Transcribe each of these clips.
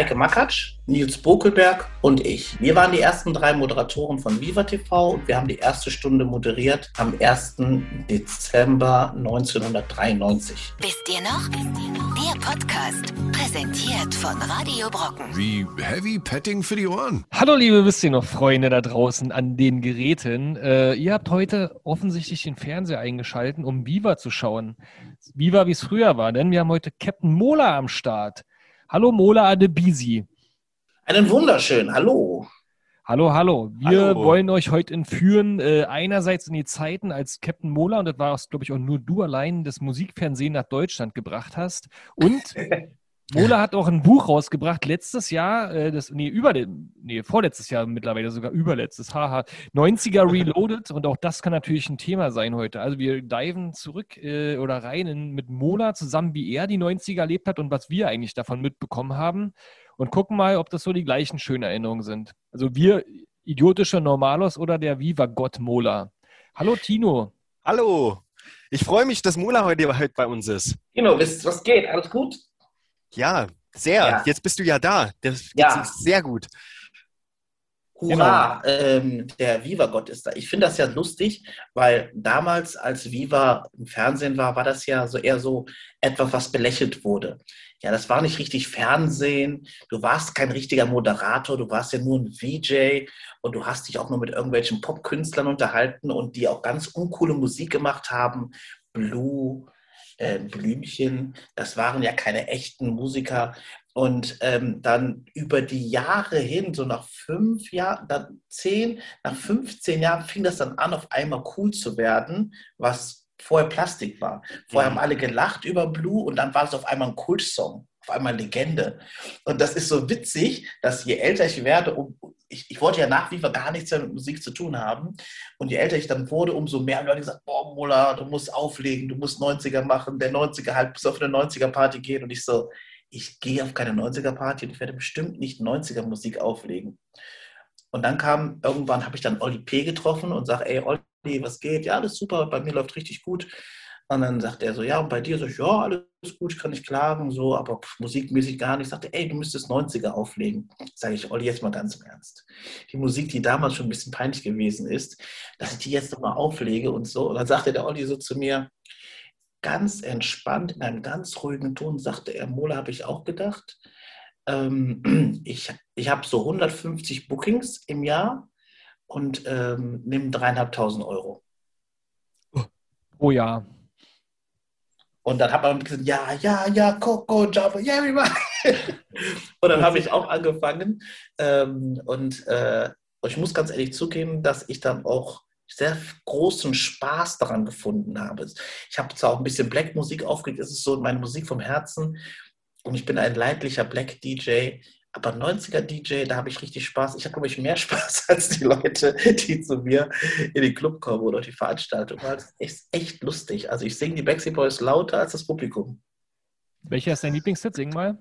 Heike Makatsch, Nils Bokelberg und ich. Wir waren die ersten drei Moderatoren von Viva TV und wir haben die erste Stunde moderiert am 1. Dezember 1993. Wisst ihr noch? Der Podcast, präsentiert von Radio Brocken. Wie Heavy Petting für die Ohren. Hallo liebe Wisst ihr noch, Freunde da draußen an den Geräten. Äh, ihr habt heute offensichtlich den Fernseher eingeschaltet, um Viva zu schauen. Viva, wie es früher war, denn wir haben heute Captain Mola am Start. Hallo Mola Adebisi. Einen wunderschönen Hallo. Hallo, hallo. Wir Hallo. wollen euch heute entführen, äh, einerseits in die Zeiten, als Captain Mola, und das war, glaube ich, auch nur du allein, das Musikfernsehen nach Deutschland gebracht hast. Und Mola hat auch ein Buch rausgebracht, letztes Jahr, äh, das, nee, über, nee, vorletztes Jahr mittlerweile, sogar überletztes, haha, 90er Reloaded und auch das kann natürlich ein Thema sein heute. Also wir diven zurück äh, oder rein in, mit Mola zusammen, wie er die 90er erlebt hat und was wir eigentlich davon mitbekommen haben und gucken mal, ob das so die gleichen schönen Erinnerungen sind. Also wir idiotische Normalos oder der Viva Gott Mola. Hallo Tino. Hallo. Ich freue mich, dass Mola heute, heute bei uns ist. Tino, was geht? Alles gut? Ja, sehr. Ja. Jetzt bist du ja da. Das Ja. sehr gut. Hurra, ähm, der Viva-Gott ist da. Ich finde das ja lustig, weil damals, als Viva im Fernsehen war, war das ja so eher so etwas, was belächelt wurde. Ja, das war nicht richtig Fernsehen. Du warst kein richtiger Moderator, du warst ja nur ein VJ und du hast dich auch nur mit irgendwelchen Popkünstlern unterhalten und die auch ganz uncoole Musik gemacht haben. Blue, äh, Blümchen, das waren ja keine echten Musiker. Und ähm, dann über die Jahre hin, so nach fünf Jahren, dann zehn, nach 15 Jahren fing das dann an, auf einmal cool zu werden, was vorher Plastik war. Vorher Mhm. haben alle gelacht über Blue und dann war es auf einmal ein Kultsong, auf einmal Legende. Und das ist so witzig, dass je älter ich werde, um, ich, ich wollte ja nach wie vor gar nichts mehr mit Musik zu tun haben. Und je älter ich dann wurde, umso mehr haben Leute gesagt, boah, Mola, du musst auflegen, du musst 90er machen, der 90er halt bis auf eine 90er-Party gehen. Und ich so, ich gehe auf keine 90er-Party und ich werde bestimmt nicht 90er-Musik auflegen. Und dann kam, irgendwann habe ich dann Olli P. getroffen und sage, ey, Olli, was geht? Ja, alles super, bei mir läuft richtig gut. Und dann sagt er so, ja, und bei dir? So, ja, alles gut, ich kann nicht klagen, so, aber pff, musikmäßig gar nicht. Ich sagte, ey, du müsstest 90er auflegen. Sage ich, Olli, jetzt mal ganz im Ernst. Die Musik, die damals schon ein bisschen peinlich gewesen ist, dass ich die jetzt nochmal auflege und so. Und dann sagte der Olli so zu mir, ganz entspannt, in einem ganz ruhigen Ton, sagte er, Mola, habe ich auch gedacht. Ähm, ich ich habe so 150 Bookings im Jahr und ähm, nehme dreieinhalbtausend Euro. Oh ja. Und dann hat man gesagt, ja, ja, ja, Coco, Java, yeah, everybody. und dann habe ich auch angefangen. Ähm, und äh, ich muss ganz ehrlich zugeben, dass ich dann auch sehr großen Spaß daran gefunden habe. Ich habe zwar auch ein bisschen Black-Musik aufgelegt, es ist so meine Musik vom Herzen. Und ich bin ein leidlicher Black-DJ. Aber 90er-DJ, da habe ich richtig Spaß. Ich habe, glaube ich, mehr Spaß als die Leute, die zu mir in den Club kommen oder auf die Veranstaltung. Weil es ist echt lustig. Also ich singe die Backstreet Boys lauter als das Publikum. Welcher ist dein Lieblingshit? Sing mal.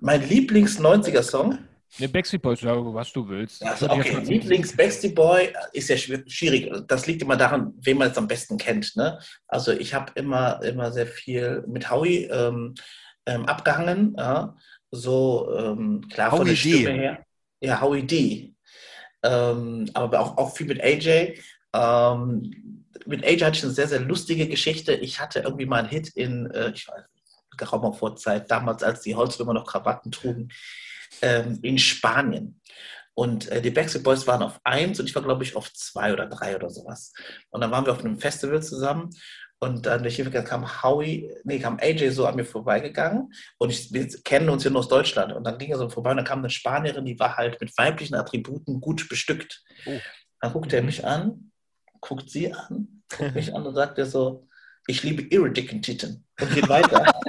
Mein Lieblings-90er-Song, Ne, Backstreet Boys, ja, was du willst. also okay, jetzt mal singen. Lieblings-Backstreet Boy ist ja schwi- schwierig. Das liegt immer daran, wen man es am besten kennt. Ne? Also ich habe immer, immer sehr viel mit Howie ähm, ähm, abgehangen. Ja? So, ähm, klar, von Howie der D. Stimme her. Ja, Howie D. Ähm, aber auch, auch viel mit AJ. Ähm, mit AJ hatte ich eine sehr, sehr lustige Geschichte. Ich hatte irgendwie mal einen Hit in, äh, ich weiß geraumer Vorzeit, damals, als die Holzwürmer noch Krawatten trugen, ähm, in Spanien. Und äh, die Backstreet Boys waren auf eins und ich war, glaube ich, auf zwei oder drei oder sowas. Und dann waren wir auf einem Festival zusammen und dann durch die kam Howie, nee, kam AJ so an mir vorbeigegangen und ich, wir kennen uns ja nur aus Deutschland. Und dann ging er so vorbei und dann kam eine Spanierin, die war halt mit weiblichen Attributen gut bestückt. Oh. Dann guckt er mich an, guckt sie an, guckt mich an und sagt er so, ich liebe ihre dicken Titten und geht weiter.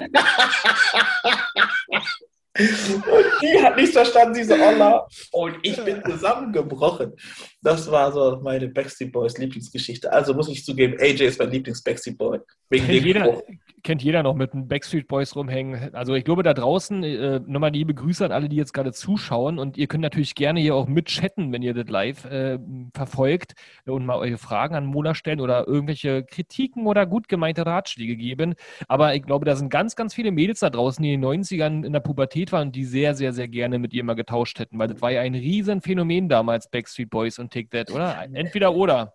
Und die hat nichts verstanden, diese Olla. Und ich bin zusammengebrochen. Das war so meine Backstreet Boys Lieblingsgeschichte. Also muss ich zugeben, AJ ist mein Lieblings-Backstreet Boy. Wegen Kennt jeder, Spruch. kennt jeder noch mit den Backstreet Boys rumhängen. Also ich glaube, da draußen äh, nochmal liebe Grüße an alle, die jetzt gerade zuschauen. Und ihr könnt natürlich gerne hier auch mitchatten, wenn ihr das live äh, verfolgt und mal eure Fragen an Mola stellen oder irgendwelche Kritiken oder gut gemeinte Ratschläge geben. Aber ich glaube, da sind ganz, ganz viele Mädels da draußen, die in den 90ern in der Pubertät waren und die sehr, sehr, sehr gerne mit ihr mal getauscht hätten. Weil das war ja ein riesen Phänomen damals, Backstreet Boys und Take That, oder? Entweder oder.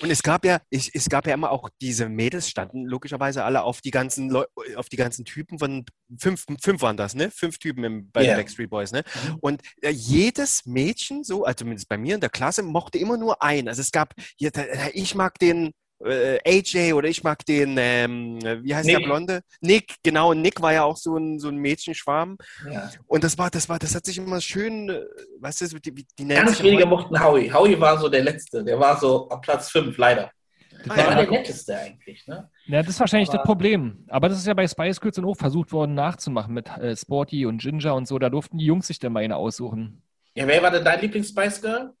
Und es gab ja, ich, es gab ja immer auch diese Mädels standen logischerweise alle auf die ganzen Leu auf die ganzen Typen von fünf, fünf waren das, ne? Fünf Typen im, bei den Backstreet Boys, ne? Mhm. Und äh, jedes Mädchen, so, also zumindest bei mir in der Klasse, mochte immer nur einen. Also es gab, ich mag den äh, AJ oder ich mag den, ähm, wie heißt der Nick. Blonde? Nick, genau. und Nick war ja auch so ein, so ein Mädchenschwarm. Ja. Und das war, das war, das hat sich immer schön, äh, weißt du, die, die, die Ganz ja wenige mochten Howie. Howie war so der Letzte. Der war so am Platz 5, leider. Das Ah, Der ja. war war, der Netteste eigentlich. Ne? ja, das ist wahrscheinlich das Aber- Problem. Aber das ist ja bei Spice Girls dann auch versucht worden nachzumachen mit äh, Sporty und Ginger und so. Da durften die Jungs sich dann mal eine aussuchen. Ja, wer war denn dein Lieblings-Spice Girl?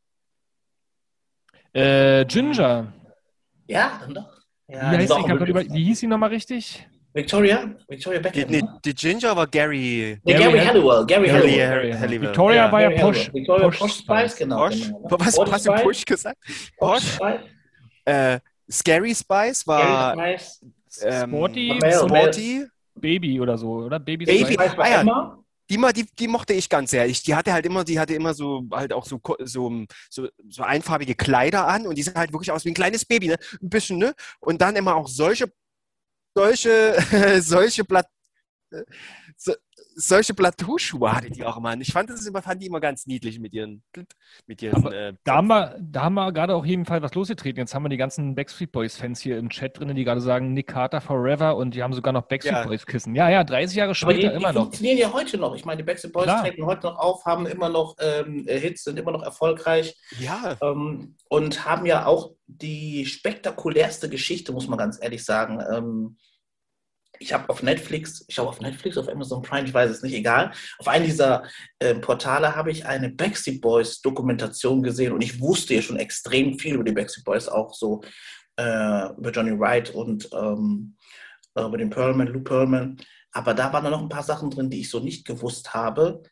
Äh, Ginger. Ja, dann doch. Ja, wie, die heißt, auch ich über, wie hieß sie nochmal richtig? Victoria? Victoria Die, Beckham. ne? die Ginger war Gary. Nee, Gary Gary Hall- Halliwell. Gary Gary Halliwell. Hall- Halliwell. Victoria Ja. war ja Posh. Halliwell. Victoria Posh Posh Spice, genau. Posh? genau. Was, Posh hast du Push gesagt? Posh Posh? Spice, Äh, Scary Spice war Gary Spice, ähm, Sporty Sporty. Baby oder so, oder? Baby, Baby- Spice. Spice war Ah ja. Emma. Die, die, die mochte ich ganz sehr. Ich, die hatte halt immer, die hatte immer so halt auch so, so, so, so einfarbige Kleider an und die sah halt wirklich aus wie ein kleines Baby, ne? Ein bisschen, ne? Und dann immer auch solche, solche, solche Blatt, äh, so, solche Plateauschuhe hatte die auch immer. Ich fand das immer, fand die immer ganz niedlich mit ihren, mit ihren. Äh, Da haben, wir, da haben wir gerade auf jeden Fall was losgetreten. Jetzt haben wir die ganzen Backstreet Boys-Fans hier im Chat drin, die gerade sagen, Nick Carter forever und die haben sogar noch Backstreet Ja. Boys-Kissen. Ja, ja, 30 Jahre später die, die immer noch. funktionieren ja heute noch. Ich meine, die Backstreet Boys Klar. treten heute noch auf, haben immer noch ähm, äh, Hits, sind immer noch erfolgreich ja, ähm, und haben ja auch die spektakulärste Geschichte, muss man ganz ehrlich sagen. Ähm, ich habe auf Netflix, ich habe auf Netflix, auf Amazon Prime, ich weiß es nicht, egal. Auf einem dieser äh, Portale habe ich eine Backstreet Boys Dokumentation gesehen und ich wusste ja schon extrem viel über die Backstreet Boys, auch so äh, über Johnny Wright und ähm, äh, über den Perlman, Lou Pearlman. Aber da waren dann noch ein paar Sachen drin, die ich so nicht gewusst habe.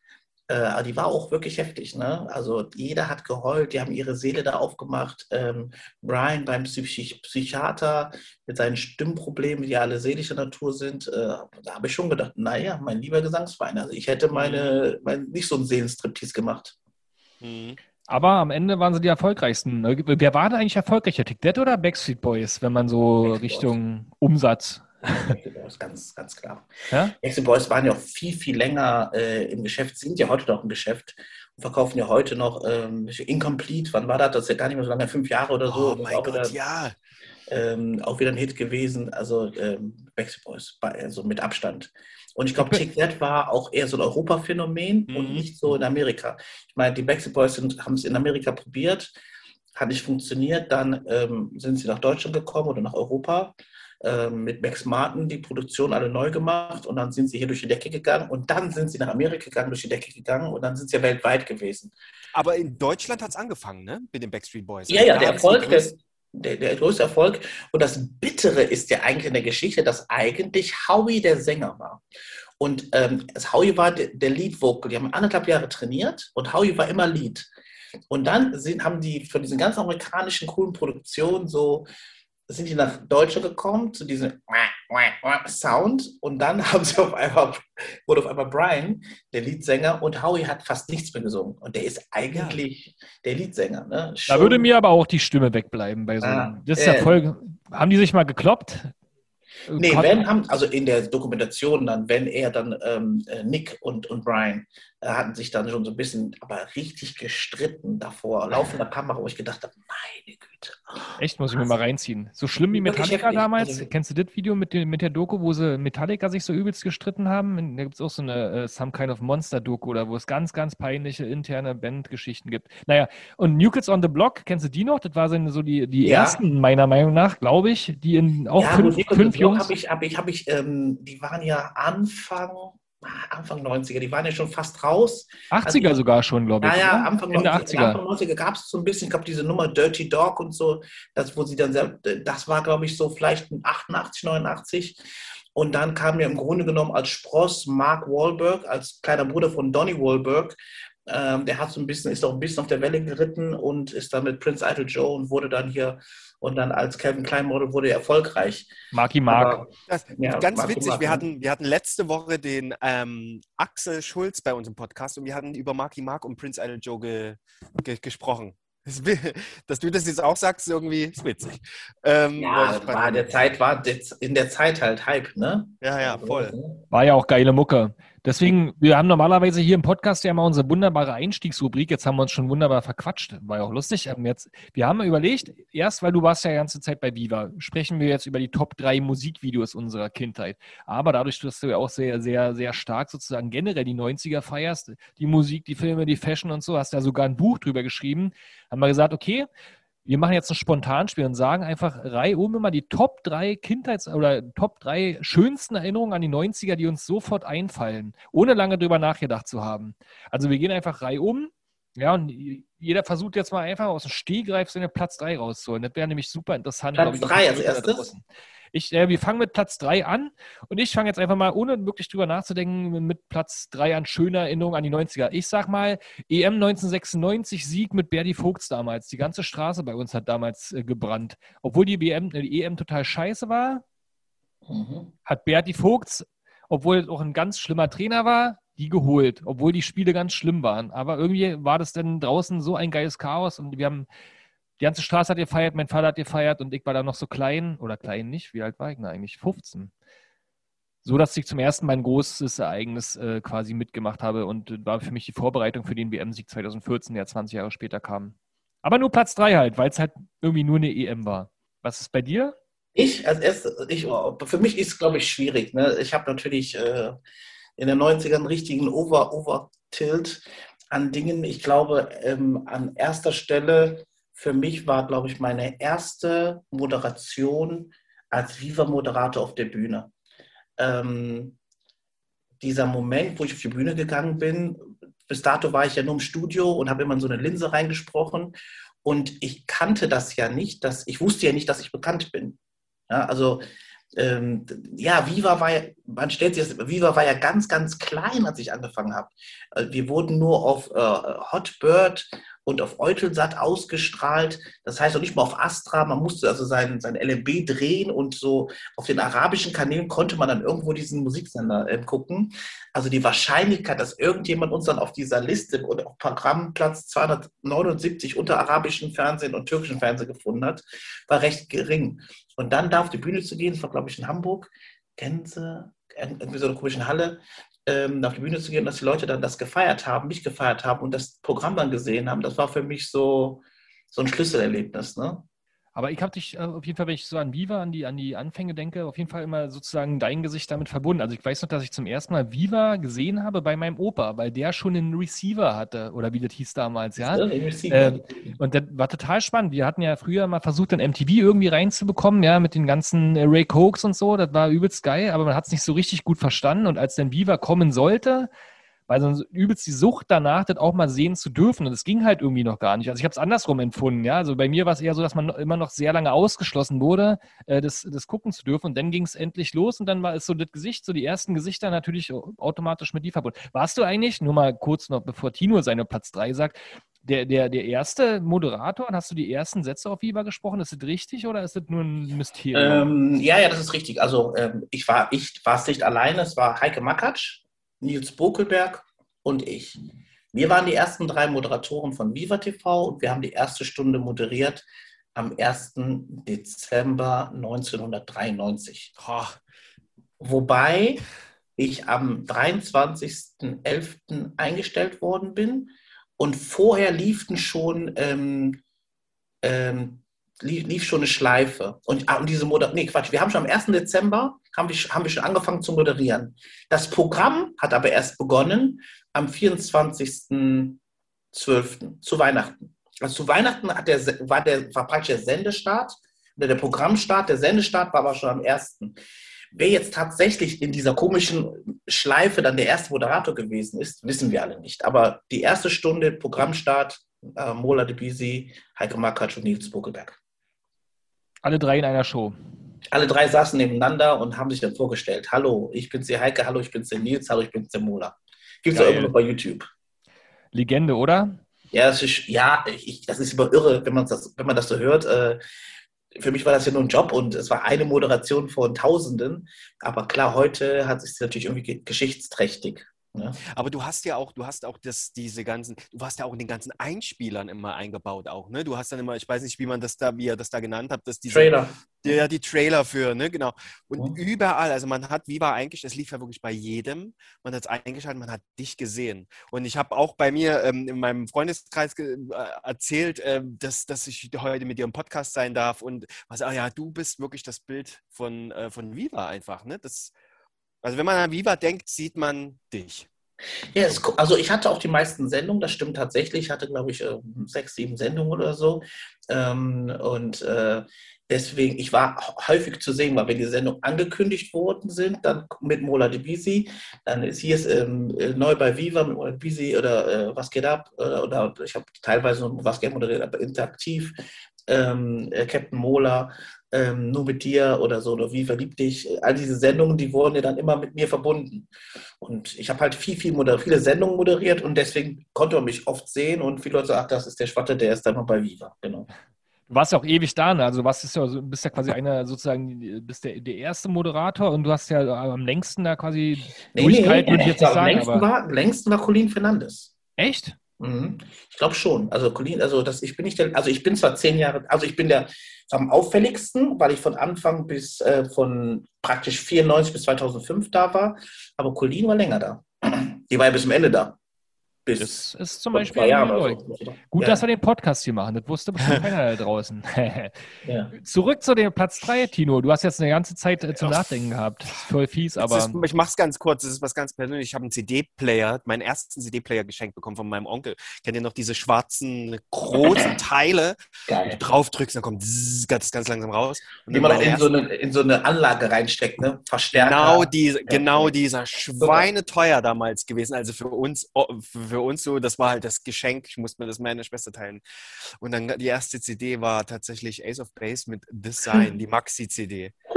Äh, aber die war auch wirklich heftig. Ne? Also jeder hat geheult, die haben ihre Seele da aufgemacht. Ähm, Brian beim Psych Psychiater mit seinen Stimmproblemen, die alle seelischer Natur sind, äh, da habe ich schon gedacht, naja, mein lieber Gesangsverein, also ich hätte meine, mein, nicht so einen Seelenstriptease gemacht. Mhm. Aber am Ende waren sie die erfolgreichsten. Wer war da eigentlich erfolgreicher? Tick Dead oder Backstreet Boys, wenn man so Backstreet Richtung Umsatz. Boys, ganz, ganz klar. Ja? Backstreet Boys waren ja auch viel, viel länger äh, im Geschäft, sind ja heute noch im Geschäft und verkaufen ja heute noch ähm, Incomplete. Wann war das? Das ist ja gar nicht mehr so lange, fünf Jahre oder so. Oh mein Gott, wieder, ja. ähm, auch wieder ein Hit gewesen. Also ähm, Backstreet Boys, also mit Abstand. Und ich glaube, Take That war auch eher so ein Europa-Phänomen und Mhm. nicht so in Amerika. Ich meine, die Backstreet Boys haben es in Amerika probiert, hat nicht funktioniert. Dann ähm, sind sie nach Deutschland gekommen oder nach Europa mit Max Martin die Produktion alle neu gemacht und dann sind sie hier durch die Decke gegangen und dann sind sie nach Amerika gegangen, durch die Decke gegangen und dann sind sie ja weltweit gewesen. Aber in Deutschland hat es angefangen, ne? Mit den Backstreet Boys. Ja, ja, der Erfolg, der, größten- der, der größte Erfolg. Und das Bittere ist ja eigentlich in der Geschichte, dass eigentlich Howie der Sänger war. Und ähm, das Howie war der, der Lead-Vocal. Die haben anderthalb Jahre trainiert und Howie war immer Lead. Und dann sind, haben die von diesen ganzen amerikanischen coolen Produktionen so, sind die nach Deutschland gekommen, zu diesem Sound. Und dann haben sie auf einmal, wurde auf einmal Brian, der Leadsänger, und Howie hat fast nichts mehr gesungen. Und der ist eigentlich der Leadsänger. Ne? Da würde mir aber auch die Stimme wegbleiben bei so Ah, einem. Das ist äh. ja voll. Haben die sich mal gekloppt? Nee, Hat- wenn haben, also in der Dokumentation dann, wenn er dann, ähm, äh, Nick und, und Brian äh, hatten sich dann schon so ein bisschen, aber richtig gestritten davor, laufender Kamera, wo ich gedacht habe, meine Güte. Echt, muss ich mir mal reinziehen. So schlimm wie Metallica damals. Also- Kennst du das Video mit, dem, mit der Doku, wo sie Metallica sich so übelst gestritten haben? Da gibt es auch so eine äh, Some Kind of Monster-Doku, oder wo es ganz, ganz peinliche interne Bandgeschichten gibt. Naja, und New Kids on the Block, kennst du die noch? Das waren so die, die Ja. ersten, meiner Meinung nach, glaube ich, die in auch ja, fünf, fünf Jungs. habe ich, habe ich, habe ich, ähm, die waren ja Anfang Anfang 90er, die waren ja schon fast raus. 80er Also- sogar schon, glaube ich. Ja, ja, oder? Anfang Ende 90er, 80er. Anfang 90er gab es so ein bisschen, ich glaube, diese Nummer Dirty Dog und so, das, wo sie dann, sehr, das war, glaube ich, so vielleicht ein 88, 89. Und dann kam ja im Grunde genommen als Spross Mark Wahlberg, als kleiner Bruder von Donny Wahlberg. Ähm, der hat so ein bisschen, ist auch ein bisschen auf der Welle geritten und ist dann mit Prince Idol Joe und wurde dann hier und dann als Calvin Klein Model wurde er erfolgreich. Marky Mark. Aber, Das, Ja, ganz Marco witzig, Mark, wir ne? hatten, wir hatten letzte Woche den ähm, Axel Schulz bei uns im Podcast und wir hatten über Marky Mark und Prince Idol Joe ge, ge, gesprochen. Dass du das jetzt auch sagst, irgendwie ist witzig. Ähm, ja, war der Zeit, war in der Zeit halt Hype, ne? ja, ja, voll. War ja auch geile Mucke. Deswegen, wir haben normalerweise hier im Podcast ja mal unsere wunderbare Einstiegsrubrik. Jetzt haben wir uns schon wunderbar verquatscht. War ja auch lustig. Ähm, Jetzt, wir haben überlegt, erst weil du warst ja die ganze Zeit bei Viva, sprechen wir jetzt über die Top 3 Musikvideos unserer Kindheit. Aber dadurch, dass du ja auch sehr, sehr, sehr stark sozusagen generell die 90er feierst, die Musik, die Filme, die Fashion und so, hast ja sogar ein Buch drüber geschrieben, haben wir gesagt, okay, wir machen jetzt ein Spontanspiel und sagen einfach reihum immer die Top 3 Kindheits- oder Top 3 schönsten Erinnerungen an die 90er, die uns sofort einfallen, ohne lange drüber nachgedacht zu haben. Also wir gehen einfach reihum, ja, und jeder versucht jetzt mal einfach aus dem Stehgreif seine Platz 3 rauszuholen. Das wäre nämlich super interessant. Platz glaube ich, drei für als erstes? Ich, äh, wir fangen mit Platz 3 an und ich fange jetzt einfach mal, ohne wirklich drüber nachzudenken, mit Platz 3 an schöner Erinnerungen an die 90er. Ich sag mal, EM 1996 Sieg mit Berdi Vogts damals. Die ganze Straße bei uns hat damals äh, gebrannt. Obwohl die, WM, äh, die EM total scheiße war, Mhm. hat Berti Vogts, obwohl er auch ein ganz schlimmer Trainer war, die geholt, obwohl die Spiele ganz schlimm waren. Aber irgendwie war das dann draußen so ein geiles Chaos und wir haben, die ganze Straße hat gefeiert, mein Vater hat gefeiert und ich war da noch so klein, oder klein nicht, wie alt war ich denn eigentlich? 15. So, dass ich zum ersten Mal ein großes Ereignis äh, quasi mitgemacht habe und äh, war für mich die Vorbereitung für den WM-Sieg 2014, der 20 Jahre später kam. Aber nur Platz 3 halt, weil es halt irgendwie nur eine EM war. Was ist bei dir? Ich als erstes, ich, für mich ist es, glaube ich, schwierig. Ne? Ich habe natürlich äh, in den 90ern einen richtigen Over, Over-Tilt an Dingen. Ich glaube, ähm, an erster Stelle für mich war, glaube ich, meine erste Moderation als Viva-Moderator auf der Bühne. Ähm, dieser Moment, wo ich auf die Bühne gegangen bin, bis dato war ich ja nur im Studio und habe immer in so eine Linse reingesprochen. Und ich kannte das ja nicht, dass ich wusste ja nicht, dass ich bekannt bin. Ja, also ähm, ja, Viva war ja, man stellt sich das, Viva war ja ganz, ganz klein, als ich angefangen habe. Äh, Wir wurden nur auf äh, Hotbird und auf Eutelsat ausgestrahlt. Das heißt auch nicht mal auf Astra. Man musste also sein, sein LMB drehen und so auf den arabischen Kanälen konnte man dann irgendwo diesen Musiksender äh, gucken. Also die Wahrscheinlichkeit, dass irgendjemand uns dann auf dieser Liste oder auf Programmplatz 279 unter arabischem Fernsehen und türkischem Fernsehen gefunden hat, war recht gering. Und dann da auf die Bühne zu gehen, das war glaube ich in Hamburg, Gänse, irgendwie so eine komische Halle, ähm, auf die Bühne zu gehen, dass die Leute dann das gefeiert haben, mich gefeiert haben und das Programm dann gesehen haben, das war für mich so, so ein Schlüsselerlebnis. Ne? Aber ich habe dich äh, auf jeden Fall, wenn ich so an Viva, an die, an die Anfänge denke, auf jeden Fall immer sozusagen dein Gesicht damit verbunden. Also ich weiß noch, dass ich zum ersten Mal Viva gesehen habe bei meinem Opa, weil der schon einen Receiver hatte, oder wie das hieß damals, ja. Ähm, und das war total spannend. Wir hatten ja früher mal versucht, den MTV irgendwie reinzubekommen, ja, mit den ganzen äh, Ray Cokes und so. Das war übelst geil, aber man hat es nicht so richtig gut verstanden. Und als dann Viva kommen sollte, weil so übelst die Sucht danach, das auch mal sehen zu dürfen. Und es ging halt irgendwie noch gar nicht. Also ich habe es andersrum empfunden, ja. Also bei mir war es eher so, dass man immer noch sehr lange ausgeschlossen wurde, äh, das, das gucken zu dürfen. Und dann ging es endlich los und dann war es so das Gesicht, so die ersten Gesichter natürlich automatisch mit die verbunden. Warst du eigentlich, nur mal kurz noch, bevor Tino seine Platz 3 sagt, der, der, der erste Moderator, hast du die ersten Sätze auf Viva gesprochen? Ist das richtig oder ist das nur ein Mysterium? Ähm, ja, ja, das ist richtig. Also ähm, ich war ich war es nicht alleine, es war Heike Makatsch, Nils Bokelberg und ich. Wir waren die ersten drei Moderatoren von Viva TV und wir haben die erste Stunde moderiert am 1. Dezember 1993. Oh, Wobei ich am 23.11. eingestellt worden bin und vorher lieften schon, ähm, ähm, lief, lief schon eine Schleife. Und, ah, und diese Moder nee, Quatsch, wir haben schon am 1. Dezember haben wir, haben wir schon angefangen zu moderieren. Das Programm hat aber erst begonnen am 24.12. zu Weihnachten. Also zu Weihnachten der, war, der, war praktisch der Sendestart, oder der Programmstart, der Sendestart war aber schon am 1. Wer jetzt tatsächlich in dieser komischen Schleife dann der erste Moderator gewesen ist, wissen wir alle nicht. Aber die erste Stunde Programmstart, äh, Mola de Bisi, Heike Makatsch und Nils Buckelberg. Alle drei in einer Show. Alle drei saßen nebeneinander und haben sich dann vorgestellt. Hallo, ich bin's der Heike, hallo, ich bin's der Nils, hallo, ich bin's der Mola. Gibt's auch Geil. immer noch bei YouTube. Legende, oder? Ja, das ist, ja, ich, das ist immer irre, wenn man das, wenn man das so hört. Äh, für mich war das ja nur ein Job und es war eine Moderation von Tausenden. Aber klar, heute hat es sich natürlich irgendwie ge- geschichtsträchtig. Ne? Aber du hast ja auch, du hast auch das, diese ganzen, du warst ja auch in den ganzen Einspielern immer eingebaut auch, ne? Du hast dann immer, ich weiß nicht, wie man das da, wie ihr das da genannt habt, dass diese, Trailer. Ja, die Trailer für, ne, genau. Und Ja. überall, also man hat Viva eigentlich, das lief ja wirklich bei jedem, man hat es eingeschaltet, man hat dich gesehen. Und ich habe auch bei mir ähm, in meinem Freundeskreis äh, erzählt, ähm, dass, dass ich heute mit dir im Podcast sein darf und was, ah ja, du bist wirklich das Bild von, äh, von Viva einfach, ne? Das, also wenn man an Viva denkt, sieht man dich. Ja, es, also ich hatte auch die meisten Sendungen, das stimmt tatsächlich. Ich hatte, glaube ich, äh, sechs, sieben Sendungen oder so. Ähm, und äh, deswegen, ich war häufig zu sehen, weil wenn die Sendungen angekündigt worden sind, dann mit Mola de Bisi, dann ist hier ähm, äh, neu bei Viva mit Mola de Bisi oder äh, Was geht ab? Oder, oder ich habe teilweise Was geht moderiert, aber interaktiv. Ähm, äh, Captain Mola, ähm, nur mit dir oder so, oder Wie verliebt dich. All diese Sendungen, die wurden ja dann immer mit mir verbunden. Und ich habe halt viel, viel moder viele Sendungen moderiert und deswegen konnte man mich oft sehen und viele Leute sagen, ach, das ist der Schwatte, der ist dann noch bei Viva. Genau. Du warst ja auch ewig da, ne? Also ja, so- bist ja quasi einer sozusagen, bist der, der erste Moderator und du hast ja am längsten da quasi durchgehalten, würde ich jetzt nicht am sagen, längsten, aber. war, am längsten war Colin Fernandes. Echt? Mhm. Ich glaube schon. Also Colin, also das, ich bin nicht der, also ich bin zwar zehn Jahre, also ich bin der am auffälligsten, weil ich von Anfang bis äh, von praktisch 94 bis 2005 da war, aber Colin war länger da. Die war ja bis zum Ende da. Bis Das ist zum Beispiel Jahren so. Gut, ja, dass wir den Podcast hier machen. Das wusste bestimmt keiner da draußen. ja. Zurück zu dem Platz 3, Tino. Du hast jetzt eine ganze Zeit äh, zum Nachdenken gehabt. Voll fies, aber. ist, ich mache es ganz kurz, das ist was ganz Persönliches. Ich habe einen CD-Player, meinen ersten CD-Player geschenkt bekommen von meinem Onkel. Kennt ihr noch diese schwarzen, großen Teile? Geil. Drauf drückst, dann kommt zzz, ganz, ganz langsam raus. Und Die dann man in so, eine, in so eine Anlage reinsteckt, ne? Verstärker. Genau, diese, genau dieser Schweineteuer damals gewesen. Also für uns, oh, für für uns so, das war halt das Geschenk. Ich musste mir das meiner Schwester teilen. Und dann die erste CD war tatsächlich Ace of Base mit This Sign, die Maxi-CD.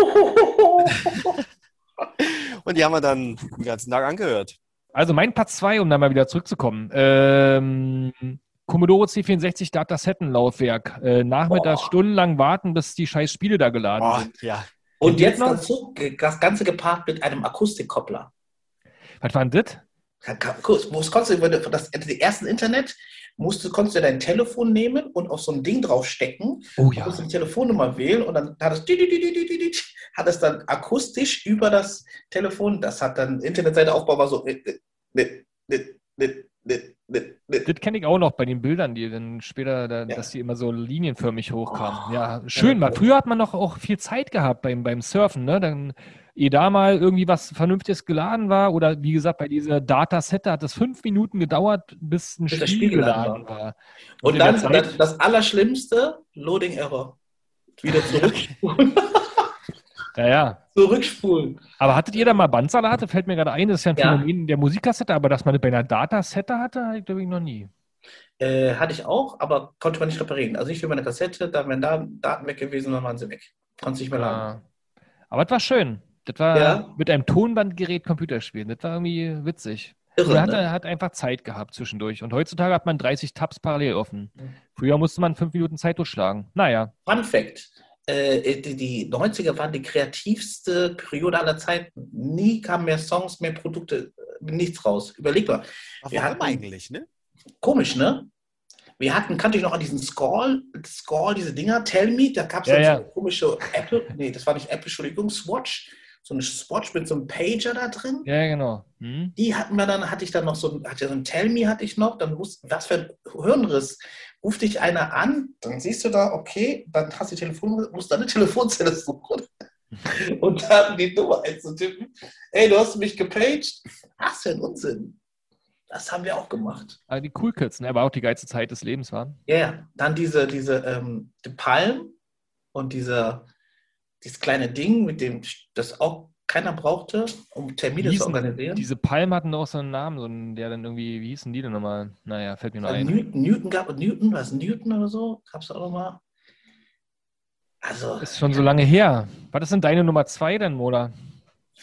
Und die haben wir dann den ganzen Tag angehört. Also mein Platz 2, um da mal wieder zurückzukommen. Ähm, Commodore C64 Datassettenlaufwerk. Äh, nachmittags Boah. stundenlang warten, bis die scheiß Spiele da geladen Boah, sind. ja. Und jetzt noch? dazu das Ganze gepaart mit einem Akustikkoppler. Was war denn das? Es konntest du, das, das erste Internet, musst du, konntest du dein Telefon nehmen und auf so ein Ding draufstecken, Oh ja. musst du die Telefonnummer wählen und dann hat es, hat es dann akustisch über das Telefon, das hat dann Internetseiteaufbau war so, äh, äh, äh. Das kenne ich auch noch bei den Bildern, die dann später, da, Ja. dass die immer so linienförmig hochkamen. Ja, schön. Weil früher hat man noch auch viel Zeit gehabt beim, beim Surfen, ne? Dann, ehe da mal irgendwie was Vernünftiges geladen war, oder wie gesagt, bei dieser Datasette hat es fünf Minuten gedauert, bis ein Bis Spiel, Spiel geladen geladen war. Und in der dann Zeit- das, Allerschlimmste, Loading Error. Wieder zurückspulen. Ja, ja. zurückspulen. Aber hattet ihr da mal Bandsalate? Fällt mir gerade ein, das ist ja ein Ja. Phänomen der Musikkassette, aber dass man das bei einer Datasette hatte, hatte ich glaube ich noch nie. Äh, hatte ich auch, aber konnte man nicht reparieren. Also nicht wie bei einer Kassette, da wären da Daten weg gewesen, dann waren sie weg. Konnte nicht mehr laden. Ah. Aber es war schön. Das war Ja. mit einem Tonbandgerät Computer spielen. Das war irgendwie witzig. Irre, Man hat, ne? hat einfach Zeit gehabt zwischendurch. Und heutzutage hat man 30 Tabs parallel offen. Mhm. Früher musste man fünf Minuten Zeit durchschlagen. Naja. Fun Fact: äh, die, die 90er waren die kreativste Periode aller Zeiten. Nie kamen mehr Songs, mehr Produkte, nichts raus. Überleg mal. Wir Warum hatten- eigentlich, ne? Komisch, ne? Wir hatten, kannte ich noch an diesen Scroll, Scroll, diese Dinger, Tell Me, da gab es Ja, so ja. eine komische Apple, nee, das war nicht Apple, Entschuldigung, Swatch, so eine Swatch mit so einem Pager da drin. Ja, genau. Hm? Die hatten wir dann, hatte ich dann noch so, ein- hatte so ein Tell Me hatte ich noch, dann wusste, was für ein Hirnriss. Ruft dich einer an, dann siehst du da, okay, dann hast du die Telefon, musst deine Telefonzelle suchen. Und dann die Nummer einzutippen. Ey, du hast mich gepaged. Was für ein Unsinn. Das haben wir auch gemacht. Aber die Cool Kids, ne? Aber auch die geilste Zeit des Lebens war. Ja, ja. Dann diese, diese ähm, die Palm und dieser, dieses kleine Ding, mit dem das auch keiner brauchte, um Termine zu organisieren. Diese Palmen hatten auch so einen Namen, so einen, der dann irgendwie, wie hießen die denn nochmal? Naja, fällt mir nur Äh, ein. Newton, Newton gab Newton, was Newton oder so? Gab es auch nochmal? Also, Ist schon so lange her. Was ist denn deine Nummer zwei denn, Mola?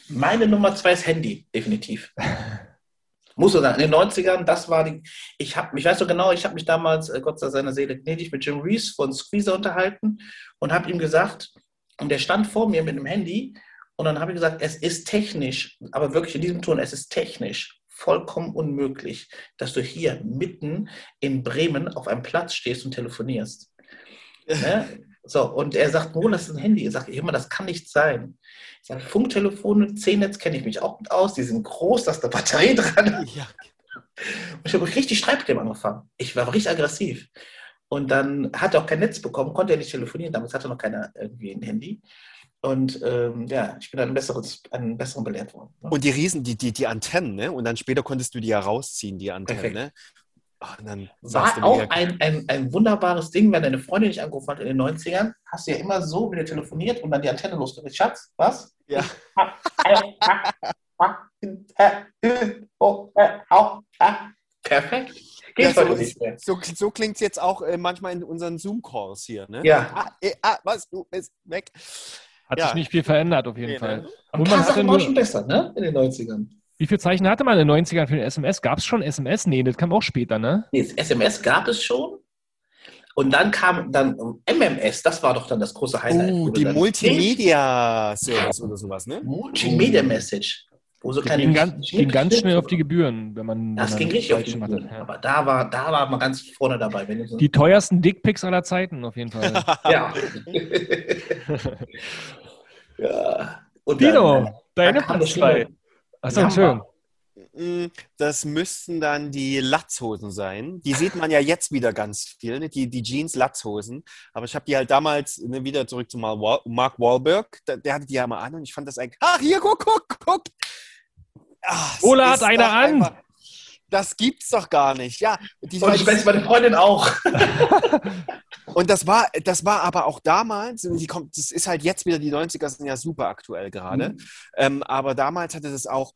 meine Nummer zwei ist Handy, definitiv. Muss so sein. In den 90ern, das war die. Ich habe, ich weiß so genau, ich habe mich damals, äh, Gott sei seiner Seele gnädig, mit Jim Reese von Squeezer unterhalten und habe ihm gesagt, und der stand vor mir mit einem Handy und dann habe ich gesagt, es ist technisch, aber wirklich in diesem Ton, es ist technisch vollkommen unmöglich, dass du hier mitten in Bremen auf einem Platz stehst und telefonierst. Ne? So, und er sagt, Mo, das ist ein Handy. Ich sage, immer, das kann nicht sein. Ich sage, Funktelefone, C-Netz kenne ich mich auch gut aus. Die sind groß, da ist eine Batterie dran. Ja. Und ich habe richtig Streit mit dem angefangen. Ich war richtig aggressiv. Und dann hat er auch kein Netz bekommen, konnte er nicht telefonieren. Damals hatte noch keiner irgendwie ein Handy. Und ähm, ja, ich bin ein besseres, einen besseren belehrt worden. ne? Und die Riesen, die, die, die Antennen, ne? Und dann später konntest du die ja rausziehen, die Antennen, ne? Ah, und dann saßt War auch ein, ein, ein wunderbares Ding, wenn deine Freundin dich angerufen hat in den 90ern, hast du ja immer so wieder telefoniert und dann die Antenne losgerichtet. Schatz, was? Ja. Perfekt. Ja, Geht so, nicht mehr. so, so klingt es jetzt auch äh, manchmal in unseren Zoom-Calls hier, ne? Ja. Ah, äh, ah, was? Du bist weg. Hat Ja. sich nicht viel verändert, auf jeden Nee, Fall. ne? Und Sachen war schon besser, ne? In den 90ern. wie viele Zeichen hatte man in den 90ern für den SMS? Gab es schon SMS? Nee, das kam auch später, ne? Nee, das SMS gab es schon. Und dann kam dann MMS, das war doch dann das große Highlight. Oh, die Multimedia-Service oder sowas, ne? Multimedia Message. Wo so Das kleine ging, ganz, ging ganz schnell auf die Gebühren, wenn man. Das wenn ging man richtig auf die Gebühren. hatte, ja. Aber da war, da war man ganz vorne dabei. So, Die teuersten Dickpics aller Zeiten, auf jeden Fall. ja. ja. Und Dino, dann- deine dann Platz zwei. Schlimme. Achso, Ja, schön. Mm, Das müssten dann die Latzhosen sein. Die sieht man ja jetzt wieder ganz viel, ne? die, die Jeans-Latzhosen. Aber ich habe die halt damals ne, wieder zurück zu Mark Wahlberg. Der, der hatte die ja mal an und ich fand das eigentlich. Ach, hier, guck, guck, guck. Ach, Ola hat ist eine doch an. einfach- Das gibt's doch gar nicht. Ja, die, Und ich weiß meine Freundin auch. Und das war, das war aber auch damals, die kommt, das ist halt jetzt wieder, die 90er sind ja super aktuell gerade, Mhm. ähm, aber damals hatte das auch,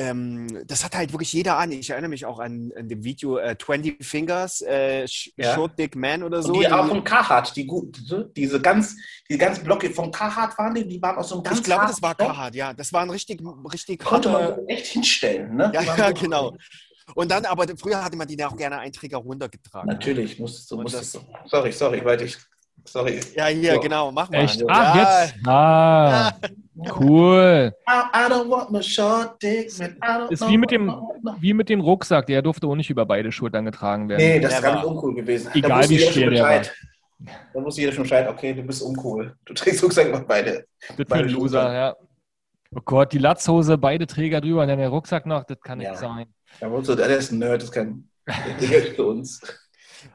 ähm, das hat halt wirklich jeder an. Ich erinnere mich auch an, an dem Video äh, 20 Fingers, äh, Ja. Short Dick Man oder so. Und die auch von Carhartt, die gut, diese- ganz, die ganz Blocke von Carhartt waren die, die waren aus so einem ganz ich glaube, das war. Carhartt, ja. Das war ein richtig, richtig Konnte man harter- so echt hinstellen, ne? Ja, ja, genau. Und dann, aber früher hatte man die ja auch gerne einen Träger runtergetragen. Natürlich, musstest du, musstest das- du. Sorry, sorry, weil ich, sorry. Ja, hier, So. genau, mach mal. Echt? Ja. Ach, jetzt. Ah, cool. Ist wie mit dem-. Wie mit dem Rucksack, der durfte auch nicht über beide Schultern getragen werden. Nee, das ist ganz uncool gewesen. Egal, wie schwer der Bescheid. Da wusste jeder schon Bescheid, okay, du bist uncool. Du trägst Rucksack über beide. Das Beide ein Loser, Loser. ja. Oh Gott, die Latzhose, beide Träger drüber und dann der Rucksack noch, das kann nicht Ja. sein. Da wusste, der ist ein Nerd, das kann. Der gehört für uns.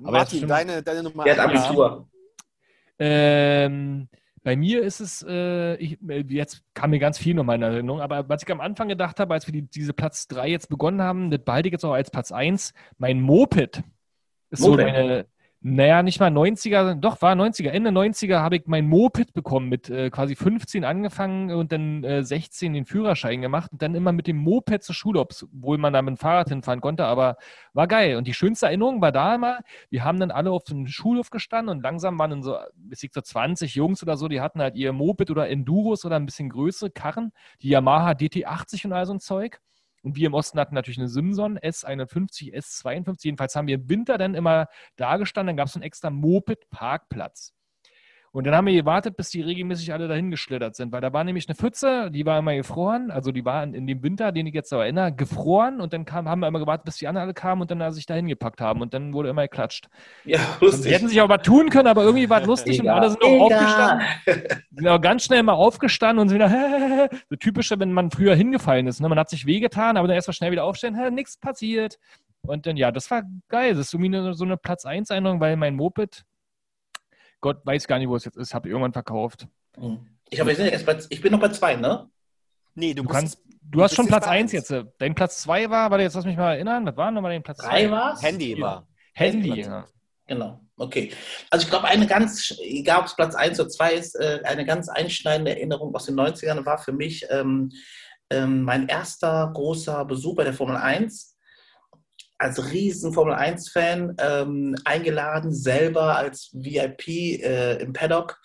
Aber Martin, deine, deine Nummer Der hat. Abitur. Ähm, bei mir ist es, äh, ich, jetzt kam mir ganz viel nochmal in Erinnerung, aber was ich am Anfang gedacht habe, als wir die, diese Platz 3 jetzt begonnen haben, das behalte ich jetzt auch als Platz 1, mein Moped. Ist so Moped? meine, naja, nicht mal 90er, doch, war 90er, Ende 90er habe ich mein Moped bekommen, mit äh, quasi 15 angefangen und dann äh, 16 den Führerschein gemacht und dann immer mit dem Moped zur Schule, obwohl man da mit dem Fahrrad hinfahren konnte, aber war geil. Und die schönste Erinnerung war da immer, wir haben dann alle auf dem Schulhof gestanden und langsam waren dann so, bis ich so 20 Jungs oder so, die hatten halt ihr Moped oder Enduros oder ein bisschen größere Karren, die Yamaha DT80 und all so ein Zeug. Und wir im Osten hatten natürlich eine Simson S51, S52. Jedenfalls haben wir im Winter dann immer da gestanden, dann gab es einen extra Moped-Parkplatz. Und dann haben wir gewartet, bis die regelmäßig alle dahin geschlittert sind, weil da war nämlich eine Pfütze, die war immer gefroren, also die war in, in dem Winter, den ich jetzt so erinnere, gefroren und dann kam, haben wir immer gewartet, bis die anderen alle kamen und dann da sich dahin gepackt haben und dann wurde immer geklatscht. Ja, lustig. die hätten sich auch was tun können, aber irgendwie war es lustig und alle sind auch aufgestanden. Sind auch ganz schnell mal aufgestanden und sind wieder, so typische, wenn man früher hingefallen ist. Ne? Man hat sich wehgetan, aber dann erstmal schnell wieder aufstehen, hä, nichts passiert. Und dann, ja, das war geil. Das ist eine, so eine Platz 1 Erinnerung, weil mein Moped, Gott weiß gar nicht, wo es jetzt ist, habe ich irgendwann verkauft. Ich, hab, ich bin noch bei zwei, ne? Nee, du, Du musst kannst, du hast bist schon Platz bei 1 eins. jetzt. Dein Platz 2 war, warte, jetzt lass mich mal erinnern, was war nochmal dein Platz 2? Drei war's? Handy war. Handy, Handy. ja. Genau, okay. Also ich glaube, eine ganz, egal ob es Platz 1 oder 2 ist, äh, eine ganz einschneidende Erinnerung aus den 90ern war für mich ähm, ähm, mein erster großer Besuch bei der Formel 1. Als riesen Formel 1-Fan ähm, eingeladen, selber als VIP äh, im Paddock.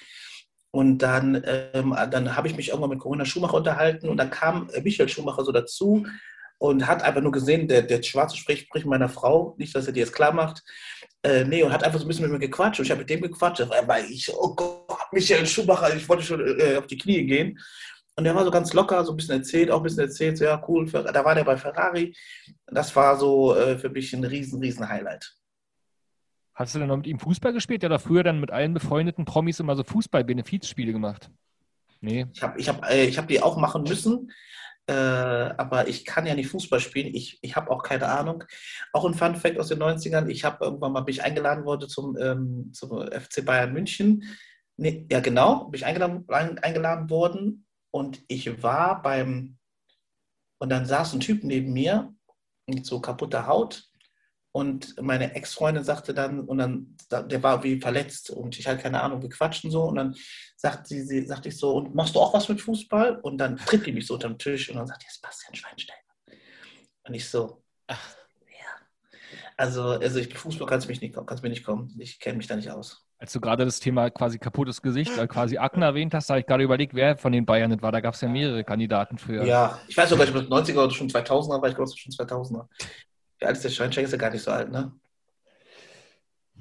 Und dann, ähm, dann habe ich mich irgendwann mit Corinna Schumacher unterhalten und dann kam äh, Michael Schumacher so dazu und hat einfach nur gesehen, der, der Schwarze spricht, spricht meiner Frau, nicht, dass er dir jetzt klar macht. Äh, nee, und hat einfach so ein bisschen mit mir gequatscht und ich habe mit dem gequatscht, weil ich, oh Gott, Michael Schumacher, ich wollte schon äh, auf die Knie gehen. Und der war so ganz locker, so ein bisschen erzählt, auch ein bisschen erzählt, so ja, cool, da war der bei Ferrari. Das war so äh, für mich ein riesen, riesen Highlight. Hast du denn noch mit ihm Fußball gespielt? Der hat früher dann mit allen befreundeten Promis immer so Fußball-Benefizspiele gemacht. Nee. Ich habe ich hab, äh, ich hab die auch machen müssen, äh, aber ich kann ja nicht Fußball spielen. Ich, ich habe auch keine Ahnung. Auch ein Fun Fact aus den 90ern. Ich habe irgendwann mal bin ich eingeladen worden zum, ähm, zum FC Bayern München. Nee, ja, genau, bin ich eingeladen, eingeladen worden und ich war beim, und dann saß ein Typ neben mir mit so kaputter Haut und meine Ex-Freundin sagte dann, und dann, der war wie verletzt und ich hatte keine Ahnung, wir quatschen so. Und dann sagt sie, sie, sagte ich so, und machst du auch was mit Fußball? Und dann tritt die mich so unterm Tisch und dann sagt, ja, Sebastian Schweinsteiger. Und ich so, ach, ja. Also, also ich, Fußball kannst mich nicht, kannst mir nicht kommen. Ich kenne mich da nicht aus. Als du gerade das Thema quasi kaputtes Gesicht, äh, quasi Akne erwähnt hast, habe ich gerade überlegt, wer von den Bayern das war. Da gab es ja mehrere Kandidaten für. Ja, ich weiß sogar, ich bin 90er oder schon 2000er, weil ich glaube, es schon 2000er. Wie alt ist der Schweinsteiger? Ist ja gar nicht so alt, ne?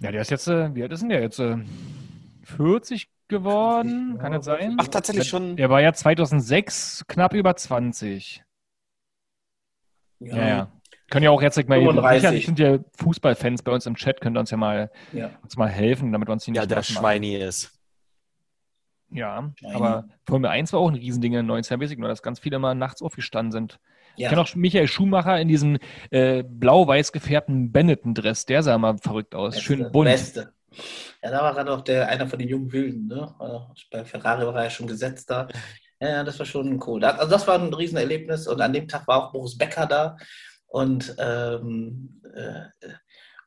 Ja, der ist jetzt, äh, wie alt ist denn der jetzt? 40 äh, geworden, kann das sein? Ach, tatsächlich schon. Der war ja 2006 knapp über 20. Ja, ja. Können ja auch jetzt, ich meine, 35. sind ja Fußballfans bei uns im Chat, könnt ihr uns ja mal, ja. uns mal helfen, damit wir uns hier nicht Ja, der Schweini ist. Ja, Schweini. aber Formel 1 war auch ein Riesending in den 90er, nur dass ganz viele mal nachts aufgestanden sind. Ja. Ich kenne auch Michael Schumacher in diesem äh, blau-weiß gefärbten Benetton-Dress. Der sah mal verrückt aus. Beste, Schön bunt. Beste. Ja, da war er doch der, einer von den jungen Wilden. Ne? Bei Ferrari war er ja schon gesetzt da. Ja, das war schon cool. Also das war ein Riesenerlebnis und an dem Tag war auch Boris Becker da und ähm, äh,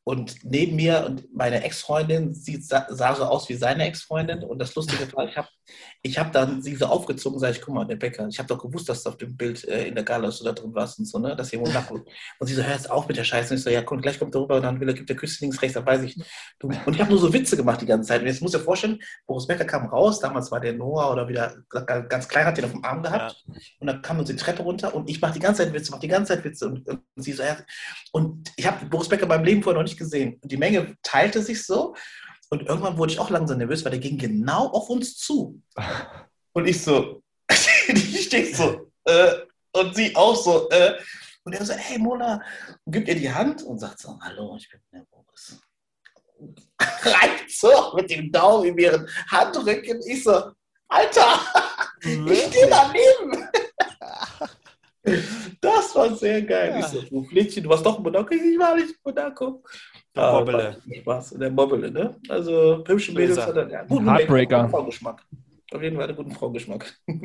und neben mir und meine Ex-Freundin sieht, sah so aus wie seine Ex-Freundin. Und das Lustige war, ich habe ich hab dann sie so aufgezogen, sage ich, guck mal, der Bäcker, ich habe doch gewusst, dass du auf dem Bild äh, in der Gala so da drin warst und so, ne? Dass jemand nachguckt. Und sie so, hör jetzt auf mit der Scheiße. Und ich so, ja, komm, gleich kommt er rüber und dann will er, gibt der Küsse links, rechts, dann weiß ich. Du. Und ich habe nur so Witze gemacht die ganze Zeit. Und jetzt muss dir vorstellen, Boris Becker kam raus, damals war der Noah oder wieder ganz klein, hat den auf dem Arm gehabt. Ja. Und dann kam uns die Treppe runter und ich mache die ganze Zeit Witze, mache die ganze Zeit Witze. Und, und sie so, ja. Und ich habe Boris Becker beim Leben vorher noch nicht gesehen. Und die Menge teilte sich so. Und irgendwann wurde ich auch langsam nervös, weil der ging genau auf uns zu. Und ich so, ich stehe so, äh, und sie auch so, äh, und er so, hey Mona, und gibt ihr die Hand und sagt so, hallo, ich bin Boris. Reicht so mit dem Daumen in ihren Handrücken. Ich so, Alter, ich stehe daneben. Das war sehr geil. Ja. Ich so, du Flittchen, du warst doch in Monaco. Ich war nicht in Monaco. Der ah, Mobbele. Spaß. Der Mobbele, ne? Also hübsche Mädels hat er. Ja, guten Heartbreaker. Fraugeschmack. Auf jeden Fall einen guten Fraugeschmack.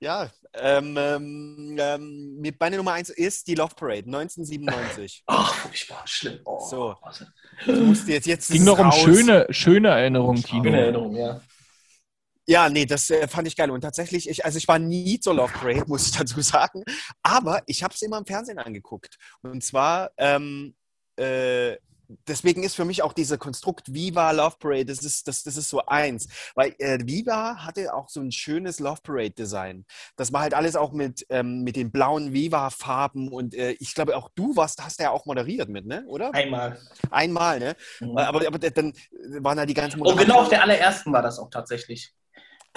ja, ähm, ähm, ähm, meine Nummer eins ist die Love Parade 1997. Ach, furchtbar, schlimm. Oh, so. Du musst jetzt, jetzt Ging noch um schöne, schöne Erinnerungen, Tino. Schöne Erinnerungen, ja. Ja, nee, das äh, fand ich geil. Und tatsächlich, ich, also ich war nie zur Love Parade, muss ich dazu sagen. Aber ich habe es immer im Fernsehen angeguckt. Und zwar, ähm, äh, deswegen ist für mich auch dieser Konstrukt Viva Love Parade, das ist, das, das ist so eins. Weil äh, Viva hatte auch so ein schönes Love Parade-Design. Das war halt alles auch mit, ähm, mit den blauen Viva-Farben. Und äh, ich glaube, auch du warst, hast ja auch moderiert mit, ne? Oder? Einmal. Einmal, ne? Mhm. Aber, aber dann waren da die ganzen Oh, genau auf der allerersten war das auch tatsächlich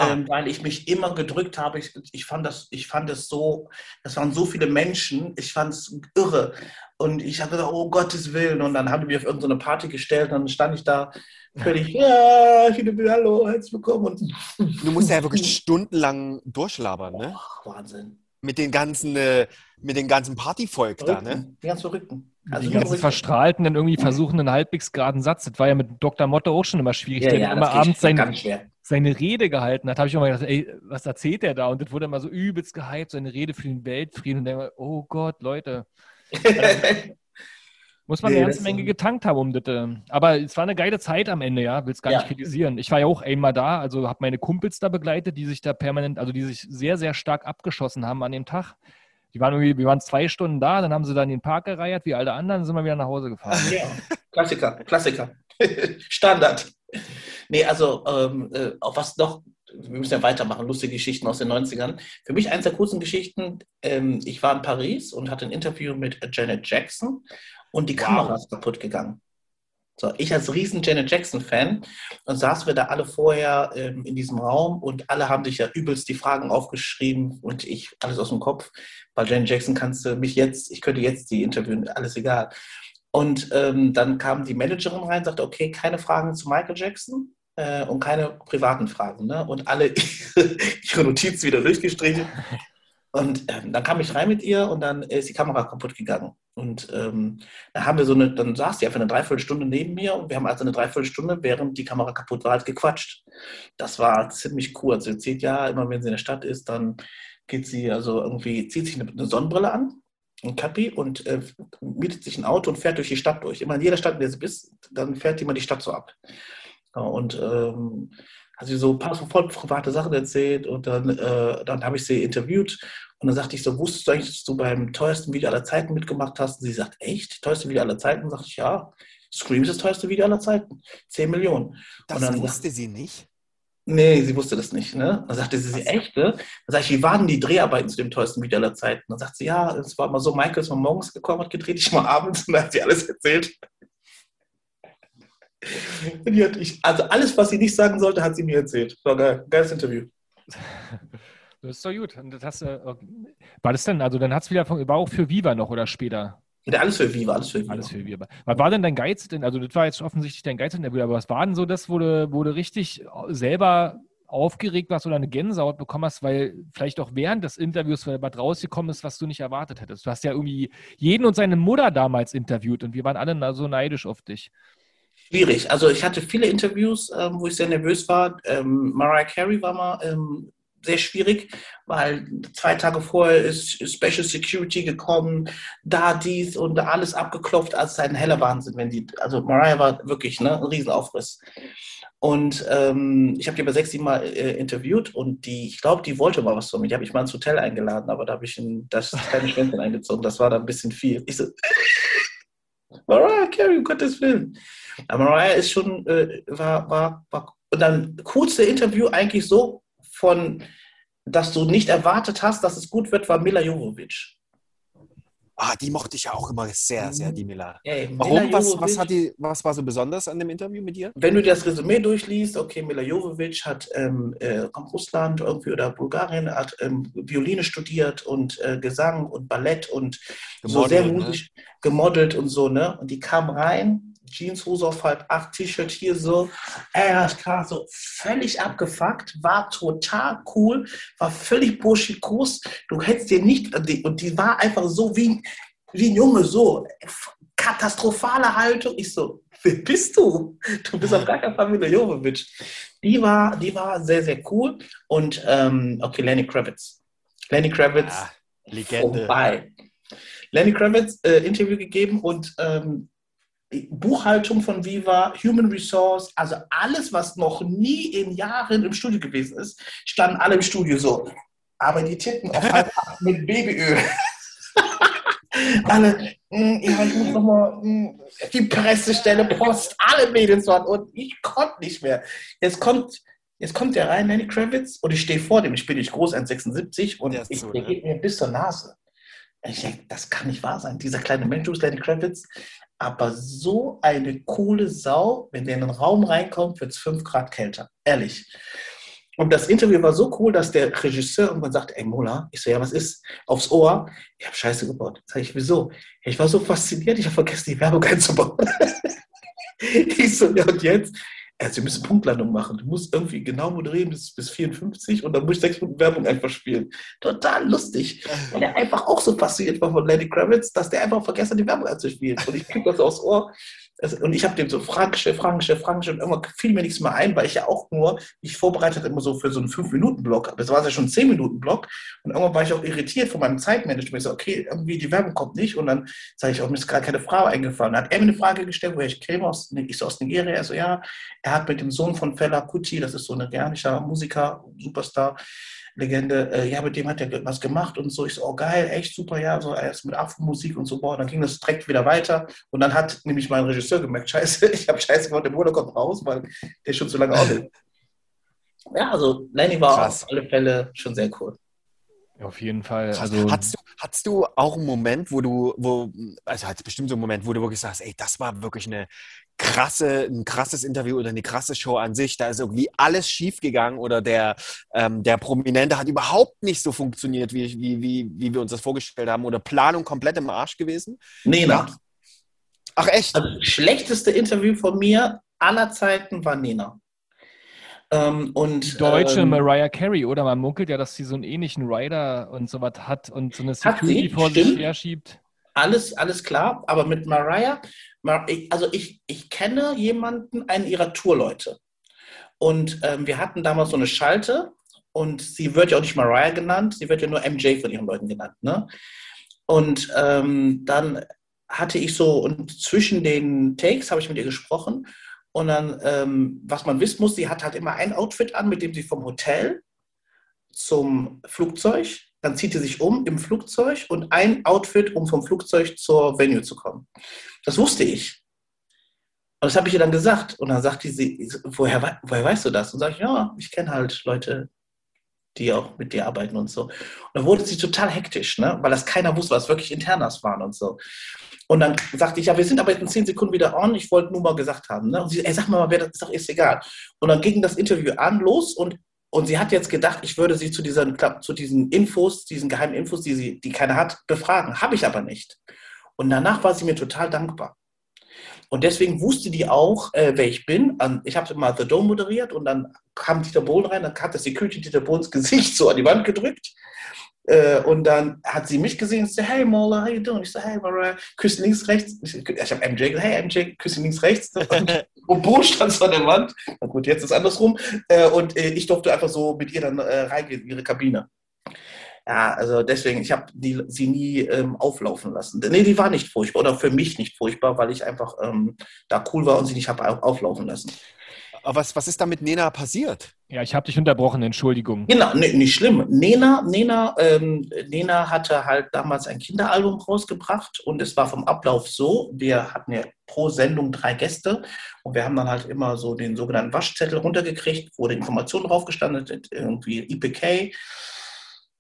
ähm, weil ich mich immer gedrückt habe. Ich, ich, fand das, ich fand es so, das waren so viele Menschen, ich fand es irre. Und ich habe gesagt, oh Gottes Willen. Und dann haben die mich auf irgendeine Party gestellt und dann stand ich da völlig, ja, ich bin hallo, herzlich willkommen. Und du musst ja wirklich stundenlang durchlabern, ne? Oh, Wahnsinn. Mit den ganzen, äh, mit den ganzen Partyvolk da, ne? Die ganz Verrückten. Also die ganzen Verstrahlten dann irgendwie versuchen, einen halbwegs geraden Satz. Das war ja mit Dr. Motto auch schon immer schwierig, ja, der ja, immer abends seine, seine Rede gehalten hat. habe ich immer gedacht, ey, was erzählt der da? Und das wurde immer so übelst gehypt, seine Rede für den Weltfrieden. Und dann, oh Gott, Leute. Muss man Nee, eine ganze Menge getankt haben, um das. äh, Aber es war eine geile Zeit am Ende, ja. Will es gar Ja. nicht kritisieren. Ich war ja auch einmal da, also habe meine Kumpels da begleitet, die sich da permanent, also die sich sehr, sehr stark abgeschossen haben an dem Tag. Die waren irgendwie, wir waren zwei Stunden da, dann haben sie dann in den Park gereiert, wie alle anderen, sind wir wieder nach Hause gefahren. Ja, Klassiker, Klassiker. Standard. Nee, also, ähm, äh, auf was noch, wir müssen ja weitermachen, lustige Geschichten aus den 90ern. Für mich eins der kurzen Geschichten, ähm, ich war in Paris und hatte ein Interview mit Janet Jackson und die Wow. Kamera ist kaputt gegangen. So, ich als riesen Janet Jackson-Fan und saßen wir da alle vorher ähm, in diesem Raum und alle haben sich ja übelst die Fragen aufgeschrieben und ich alles aus dem Kopf. Bei Janet Jackson kannst du mich jetzt, ich könnte jetzt die interviewen, alles egal. Und ähm, dann kam die Managerin rein, sagte, okay, keine Fragen zu Michael Jackson äh, und keine privaten Fragen. Ne? Und alle ihre Notizen wieder durchgestrichen. Und ähm, dann kam ich rein mit ihr und dann ist die Kamera kaputt gegangen. Und ähm, dann haben wir so eine, dann saß die einfach eine Dreiviertelstunde neben mir und wir haben also eine Dreiviertelstunde, während die Kamera kaputt war, halt gequatscht. Das war ziemlich cool. Also sie erzählt, ja, immer wenn sie in der Stadt ist, dann geht sie, also irgendwie, zieht sich eine, eine Sonnenbrille an, ein Kappi und äh, mietet sich ein Auto und fährt durch die Stadt durch. Immer in jeder Stadt, in der sie ist, dann fährt die immer die Stadt so ab. Und ähm, hat sie so ein paar voll private Sachen erzählt und dann, äh, dann habe ich sie interviewt und dann sagte ich so, wusstest du eigentlich, dass du beim teuersten Video aller Zeiten mitgemacht hast? Und sie sagt, echt? Teuerste Video aller Zeiten? Und sagte ich, ja. Scream ist das teuerste Video aller Zeiten. 10 Millionen. Das Und dann- wusste sie nicht. Nee, sie wusste das nicht. Ne? Dann sagte sie, sie echt? Ne? Dann sag ich, wie waren die Dreharbeiten zu dem teuersten Video aller Zeiten? Dann sagt sie, ja, es war mal so, Michael ist mal morgens gekommen, hat gedreht, ich mal abends und dann hat sie alles erzählt. Ich, also alles, was sie nicht sagen sollte, hat sie mir erzählt. War geil. Geiles Interview. Das ist doch gut. Und das hast, äh, war das denn, also dann hat es wieder, von, war auch für Viva noch oder später? Und alles für Viva, alles für Viva. Alles für Viva. Was war denn dein Geiz? Denn, also das war jetzt offensichtlich dein Geiz in der Video, aber was war denn so das, wo du, wo du richtig selber aufgeregt warst oder eine Gänsehaut bekommen hast, weil vielleicht auch während des Interviews was rausgekommen ist, was du nicht erwartet hättest. Du hast ja irgendwie jeden und seine Mutter damals interviewt und wir waren alle so neidisch auf dich. Schwierig. Also ich hatte viele Interviews, ähm, wo ich sehr nervös war. Ähm, Mariah Carey war mal ähm, sehr schwierig, weil zwei Tage vorher ist Special Security gekommen, da dies und alles abgeklopft, als ein heller Wahnsinn, wenn die, also Mariah war wirklich ne, ein Riesenaufriss. Und ähm, ich habe die aber sechs, sieben Mal äh, interviewt und die, ich glaube, die wollte mal was von mir. Die habe ich mal ins Hotel eingeladen, aber da habe ich ein, das kleine Schwänzchen eingezogen. Das war dann ein bisschen viel. Ich so, Mariah Carey, um Gottes Willen. Aber Mariah ist schon, äh, war, war, war, und dann coolste Interview eigentlich so von, dass du nicht erwartet hast, dass es gut wird, war Mila Jovovich. Ah, die mochte ich ja auch immer sehr, sehr, die Miller. Ey, Mila Warum? Was, Jovovich- was, hat die, was war so besonders an dem Interview mit dir? Wenn du dir das Resümee durchliest, okay, Mila Jovovich hat ähm, äh, Russland irgendwie oder Bulgarien, hat ähm, Violine studiert und äh, Gesang und Ballett und so sehr Gemodelt, ne? musisch gemodelt und so, ne? Und die kam rein, Jeanshose auf halb acht, T-Shirt hier so, ey, das kam so völlig abgefuckt, war total cool, war völlig burschikos, du hättest dir nicht, und die war einfach so wie, wie ein Junge, so katastrophale Haltung. Ich so, wer bist du? Du bist auf gar keinen Fall Mila Jovovich. Die war, die war sehr, sehr cool. Und ähm, okay, Lenny Kravitz. Lenny Kravitz, Ah, Legende. vorbei. Lenny Kravitz äh, Interview gegeben und ähm, Buchhaltung von Viva, Human Resource, also alles, was noch nie in Jahren im Studio gewesen ist, standen alle im Studio so. Aber die Titten auf halb mit Babyöl. alle, mm, ja, ich muss nochmal die Pressestelle, Post, alle Mädels waren und ich konnte nicht mehr. Jetzt kommt, jetzt kommt der rein, Lenny Kravitz, und ich stehe vor dem, ich bin nicht groß, 1,76 und Der ich, so, der ne? geht mir bis zur Nase. Ich denke, das kann nicht wahr sein. Dieser kleine Mensch Lenny Kravitz, aber so eine coole Sau, wenn der in den Raum reinkommt, wird es 5 Grad kälter. Ehrlich. Und das Interview war so cool, dass der Regisseur irgendwann sagte, ey Mola, ich so, ja, was ist? Aufs Ohr, ich habe Scheiße gebaut. Sag ich, wieso? Ich war so fasziniert, ich habe vergessen, die Werbung einzubauen. ich so, ja und jetzt? Also, wir müssen Punktlandung machen. Du musst irgendwie genau moderieren bis, bis 54 und dann muss ich sechs Minuten Werbung einfach spielen. Total lustig. Weil er einfach auch so fasziniert war von Lenny Kravitz, dass der einfach vergessen hat, die Werbung einzuspielen. Und ich krieg das aufs Ohr. Und ich habe dem so Fragen gestellt, Fragen gestellt, Fragen gestellt und irgendwann fiel mir nichts mehr ein, weil ich ja auch nur, ich vorbereitet immer so für so einen 5-Minuten-Block, aber das war ja schon ein 10-Minuten-Block und irgendwann war ich auch irritiert von meinem Zeitmanagement. Ich so, okay, irgendwie die Werbung kommt nicht und dann sage ich, oh, mir ist gerade keine Frage eingefallen. Dann hat er mir eine Frage gestellt, woher ich käme, aus, ich so aus Nigeria, er so, ja, er hat mit dem Sohn von Fela Kuti, das ist so ein nigerianischer Musiker, Superstar, Legende, äh, ja, mit dem hat er was gemacht und so. Ich so, oh geil, echt super, ja, so erst mit Afro-Musik und so, boah, dann ging das direkt wieder weiter. Und dann hat nämlich mein Regisseur gemerkt, scheiße, ich habe scheiße gemacht, der Bruder kommt raus, weil der schon zu lange auf ist. Ja, also Lenny war Krass. auf alle Fälle schon sehr cool. Auf jeden Fall. Also hattest, du, hattest du auch einen Moment, wo du, wo, also hat bestimmt so einen Moment, wo du wirklich sagst, ey, das war wirklich eine krasse, ein krasses Interview oder eine krasse Show an sich. Da ist irgendwie alles schiefgegangen oder der, ähm, der Prominente hat überhaupt nicht so funktioniert, wie, wie, wie, wie wir uns das vorgestellt haben oder Planung komplett im Arsch gewesen? Nena. Ach echt? Also, das schlechteste Interview von mir aller Zeiten war Nena. Ähm, und, deutsche ähm, Mariah Carey, oder? Man munkelt ja, dass sie so einen ähnlichen Rider und sowas hat und so eine Security vor sich herschiebt. Alles, alles klar, aber mit Mariah, also ich, ich kenne jemanden, einen ihrer Tourleute. Und ähm, wir hatten damals so eine Schalte und sie wird ja auch nicht Mariah genannt, sie wird ja nur MJ von ihren Leuten genannt. Ne? Und ähm, dann hatte ich so, und zwischen den Takes habe ich mit ihr gesprochen und dann, ähm, was man wissen muss, sie hat halt immer ein Outfit an, mit dem sie vom Hotel zum Flugzeug, dann zieht sie sich um im Flugzeug und ein Outfit, um vom Flugzeug zur Venue zu kommen. Das wusste ich. Und das habe ich ihr dann gesagt. Und dann sagte sie, woher, woher weißt du das? Und sage ich, ja, ich kenne halt Leute, die auch mit dir arbeiten und so. Und dann wurde sie total hektisch, ne? weil das keiner wusste, was wirklich Internas waren und so. Und dann sagte ich, ja, wir sind aber jetzt in zehn Sekunden wieder on. Ich wollte nur mal gesagt haben. Ne? Und sie, ey, sag mal, wer das ist doch ist egal. Und dann ging das Interview an, los und, und sie hat jetzt gedacht, ich würde sie zu diesen, zu diesen Infos, diesen geheimen Infos, die sie, die keiner hat, befragen. Habe ich aber nicht. Und danach war sie mir total dankbar. Und deswegen wusste die auch, äh, wer ich bin. Ich habe mal The Dome moderiert und dann kam Dieter Bohlen rein, dann hat das Security Dieter Bohlens Gesicht so an die Wand gedrückt. Äh, und dann hat sie mich gesehen und sagte, hey Mola, how you doing? Ich so, hey Mariah, küssen links, rechts. Ich, ich habe MJ gesagt, hey MJ, küssen links, rechts. Und, Bo stand so an der Wand. Na gut, jetzt ist es andersrum. Äh, und äh, ich durfte einfach so mit ihr dann reingehen in ihre Kabine. Ja, also deswegen, ich habe sie nie ähm, auflaufen lassen. Nee, die war nicht furchtbar oder für mich nicht furchtbar, weil ich einfach ähm, da cool war und sie nicht habe auflaufen lassen. Aber was, was ist da mit Nena passiert? Ja, ich habe dich unterbrochen, Entschuldigung. Genau, nee, nicht schlimm. Nena, Nena, ähm, Nena hatte halt damals ein Kinderalbum rausgebracht und es war vom Ablauf so, wir hatten ja pro Sendung drei Gäste und wir haben dann halt immer so den sogenannten Waschzettel runtergekriegt, wo die Informationen drauf gestanden sind, irgendwie IPK,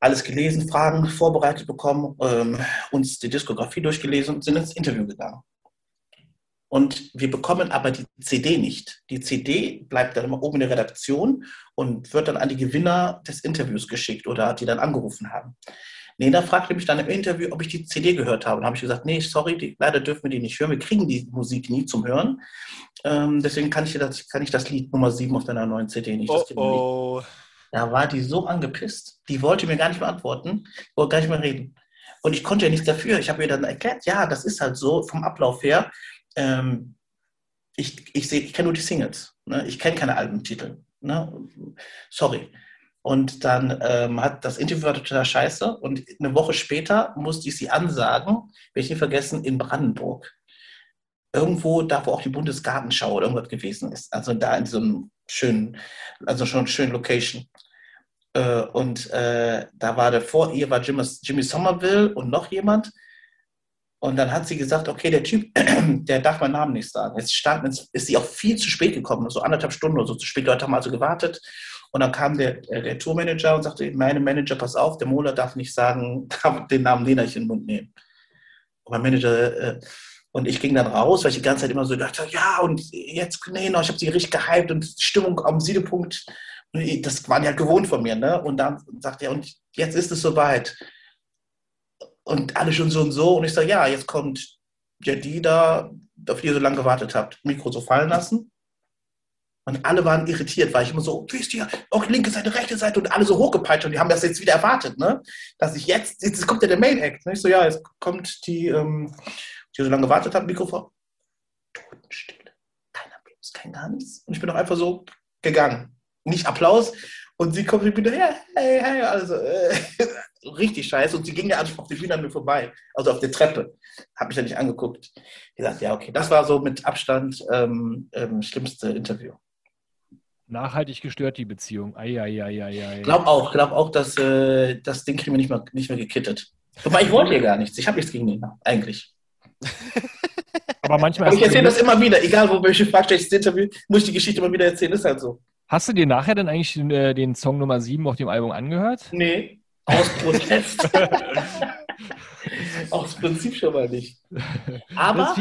alles gelesen, Fragen vorbereitet bekommen, ähm, uns die Diskografie durchgelesen und sind ins Interview gegangen. Und wir bekommen aber die CD nicht. Die CD bleibt dann immer oben in der Redaktion und wird dann an die Gewinner des Interviews geschickt oder die dann angerufen haben. Nena fragte mich dann im Interview, ob ich die CD gehört habe. Und habe ich gesagt, nee, sorry, die, leider dürfen wir die nicht hören. Wir kriegen die Musik nie zum Hören. Ähm, deswegen kann ich, das, kann ich das Lied Nummer 7 auf deiner neuen CD nicht. Oh, oh. Da war die so angepisst. Die wollte mir gar nicht beantworten, wollte gar nicht mehr reden. Und ich konnte ja nichts dafür. Ich habe ihr dann erklärt, ja, das ist halt so vom Ablauf her ähm, ich, ich, ich kenne nur die Singles. Ne? Ich kenne keine Albumtitel. Ne? Sorry. Und dann ähm, hat das Interview war total scheiße. Und eine Woche später musste ich sie ansagen, werde ich nicht vergessen, in Brandenburg. Irgendwo da, wo auch die Bundesgartenschau oder irgendwas gewesen ist. Also da in so einem schönen, also schon schönen Location. Äh, und äh, da war der vor ihr war Jimmy, Jimmy Somerville und noch jemand. Und dann hat sie gesagt, okay, der Typ, der darf meinen Namen nicht sagen. Jetzt stand, ist sie auch viel zu spät gekommen, so anderthalb Stunden oder so zu spät. Leute haben also gewartet. Und dann kam der, äh, der Tourmanager und sagte, meine Manager, pass auf, der Mola darf nicht sagen, darf den Namen Lena nicht in den Mund nehmen. Und mein Manager, äh, und ich ging dann raus, weil ich die ganze Zeit immer so dachte, ja, und jetzt, nee, noch, ich habe sie richtig gehypt und Stimmung am Siedepunkt, das waren ja gewohnt von mir, ne? Und dann sagt er, und jetzt ist es soweit und alle schon so und so. Und ich sage, ja, jetzt kommt Jadida, auf die ihr so lange gewartet habt, Mikro so fallen lassen. Und alle waren irritiert, weil ich immer so, wisst ihr, auch linke Seite, rechte Seite und alle so hochgepeitscht und die haben das jetzt wieder erwartet, ne? Dass ich jetzt, jetzt kommt ja der Main Act. Ne? Ich so, ja, jetzt kommt die, ähm, die so lange gewartet hat, Mikrofon. ist kein gar nichts. Und ich bin auch einfach so gegangen. Nicht Applaus. Und sie kommt wieder, ja, hey, hey, also äh, richtig scheiße. Und sie ging ja einfach auf die Bühne an mir vorbei, also auf der Treppe. Habe mich ja nicht angeguckt. Ich dachte, ja, okay, das war so mit Abstand ähm, ähm, schlimmste Interview. Nachhaltig gestört die Beziehung. Eieieiei. Glaub auch, glaub auch, dass äh, das Ding kriegen wir nicht mehr, nicht mehr gekittet. Wobei ich wollte hier gar nichts. Ich habe nichts gegen ihn, eigentlich. Aber manchmal Aber ich erzähle das immer wieder, egal wo welche Frage stelle ich das Interview, muss ich die Geschichte immer wieder erzählen, ist halt so. Hast du dir nachher dann eigentlich äh, den Song Nummer 7 auf dem Album angehört? Nee, aus Protest. aus Prinzip schon mal nicht. Aber,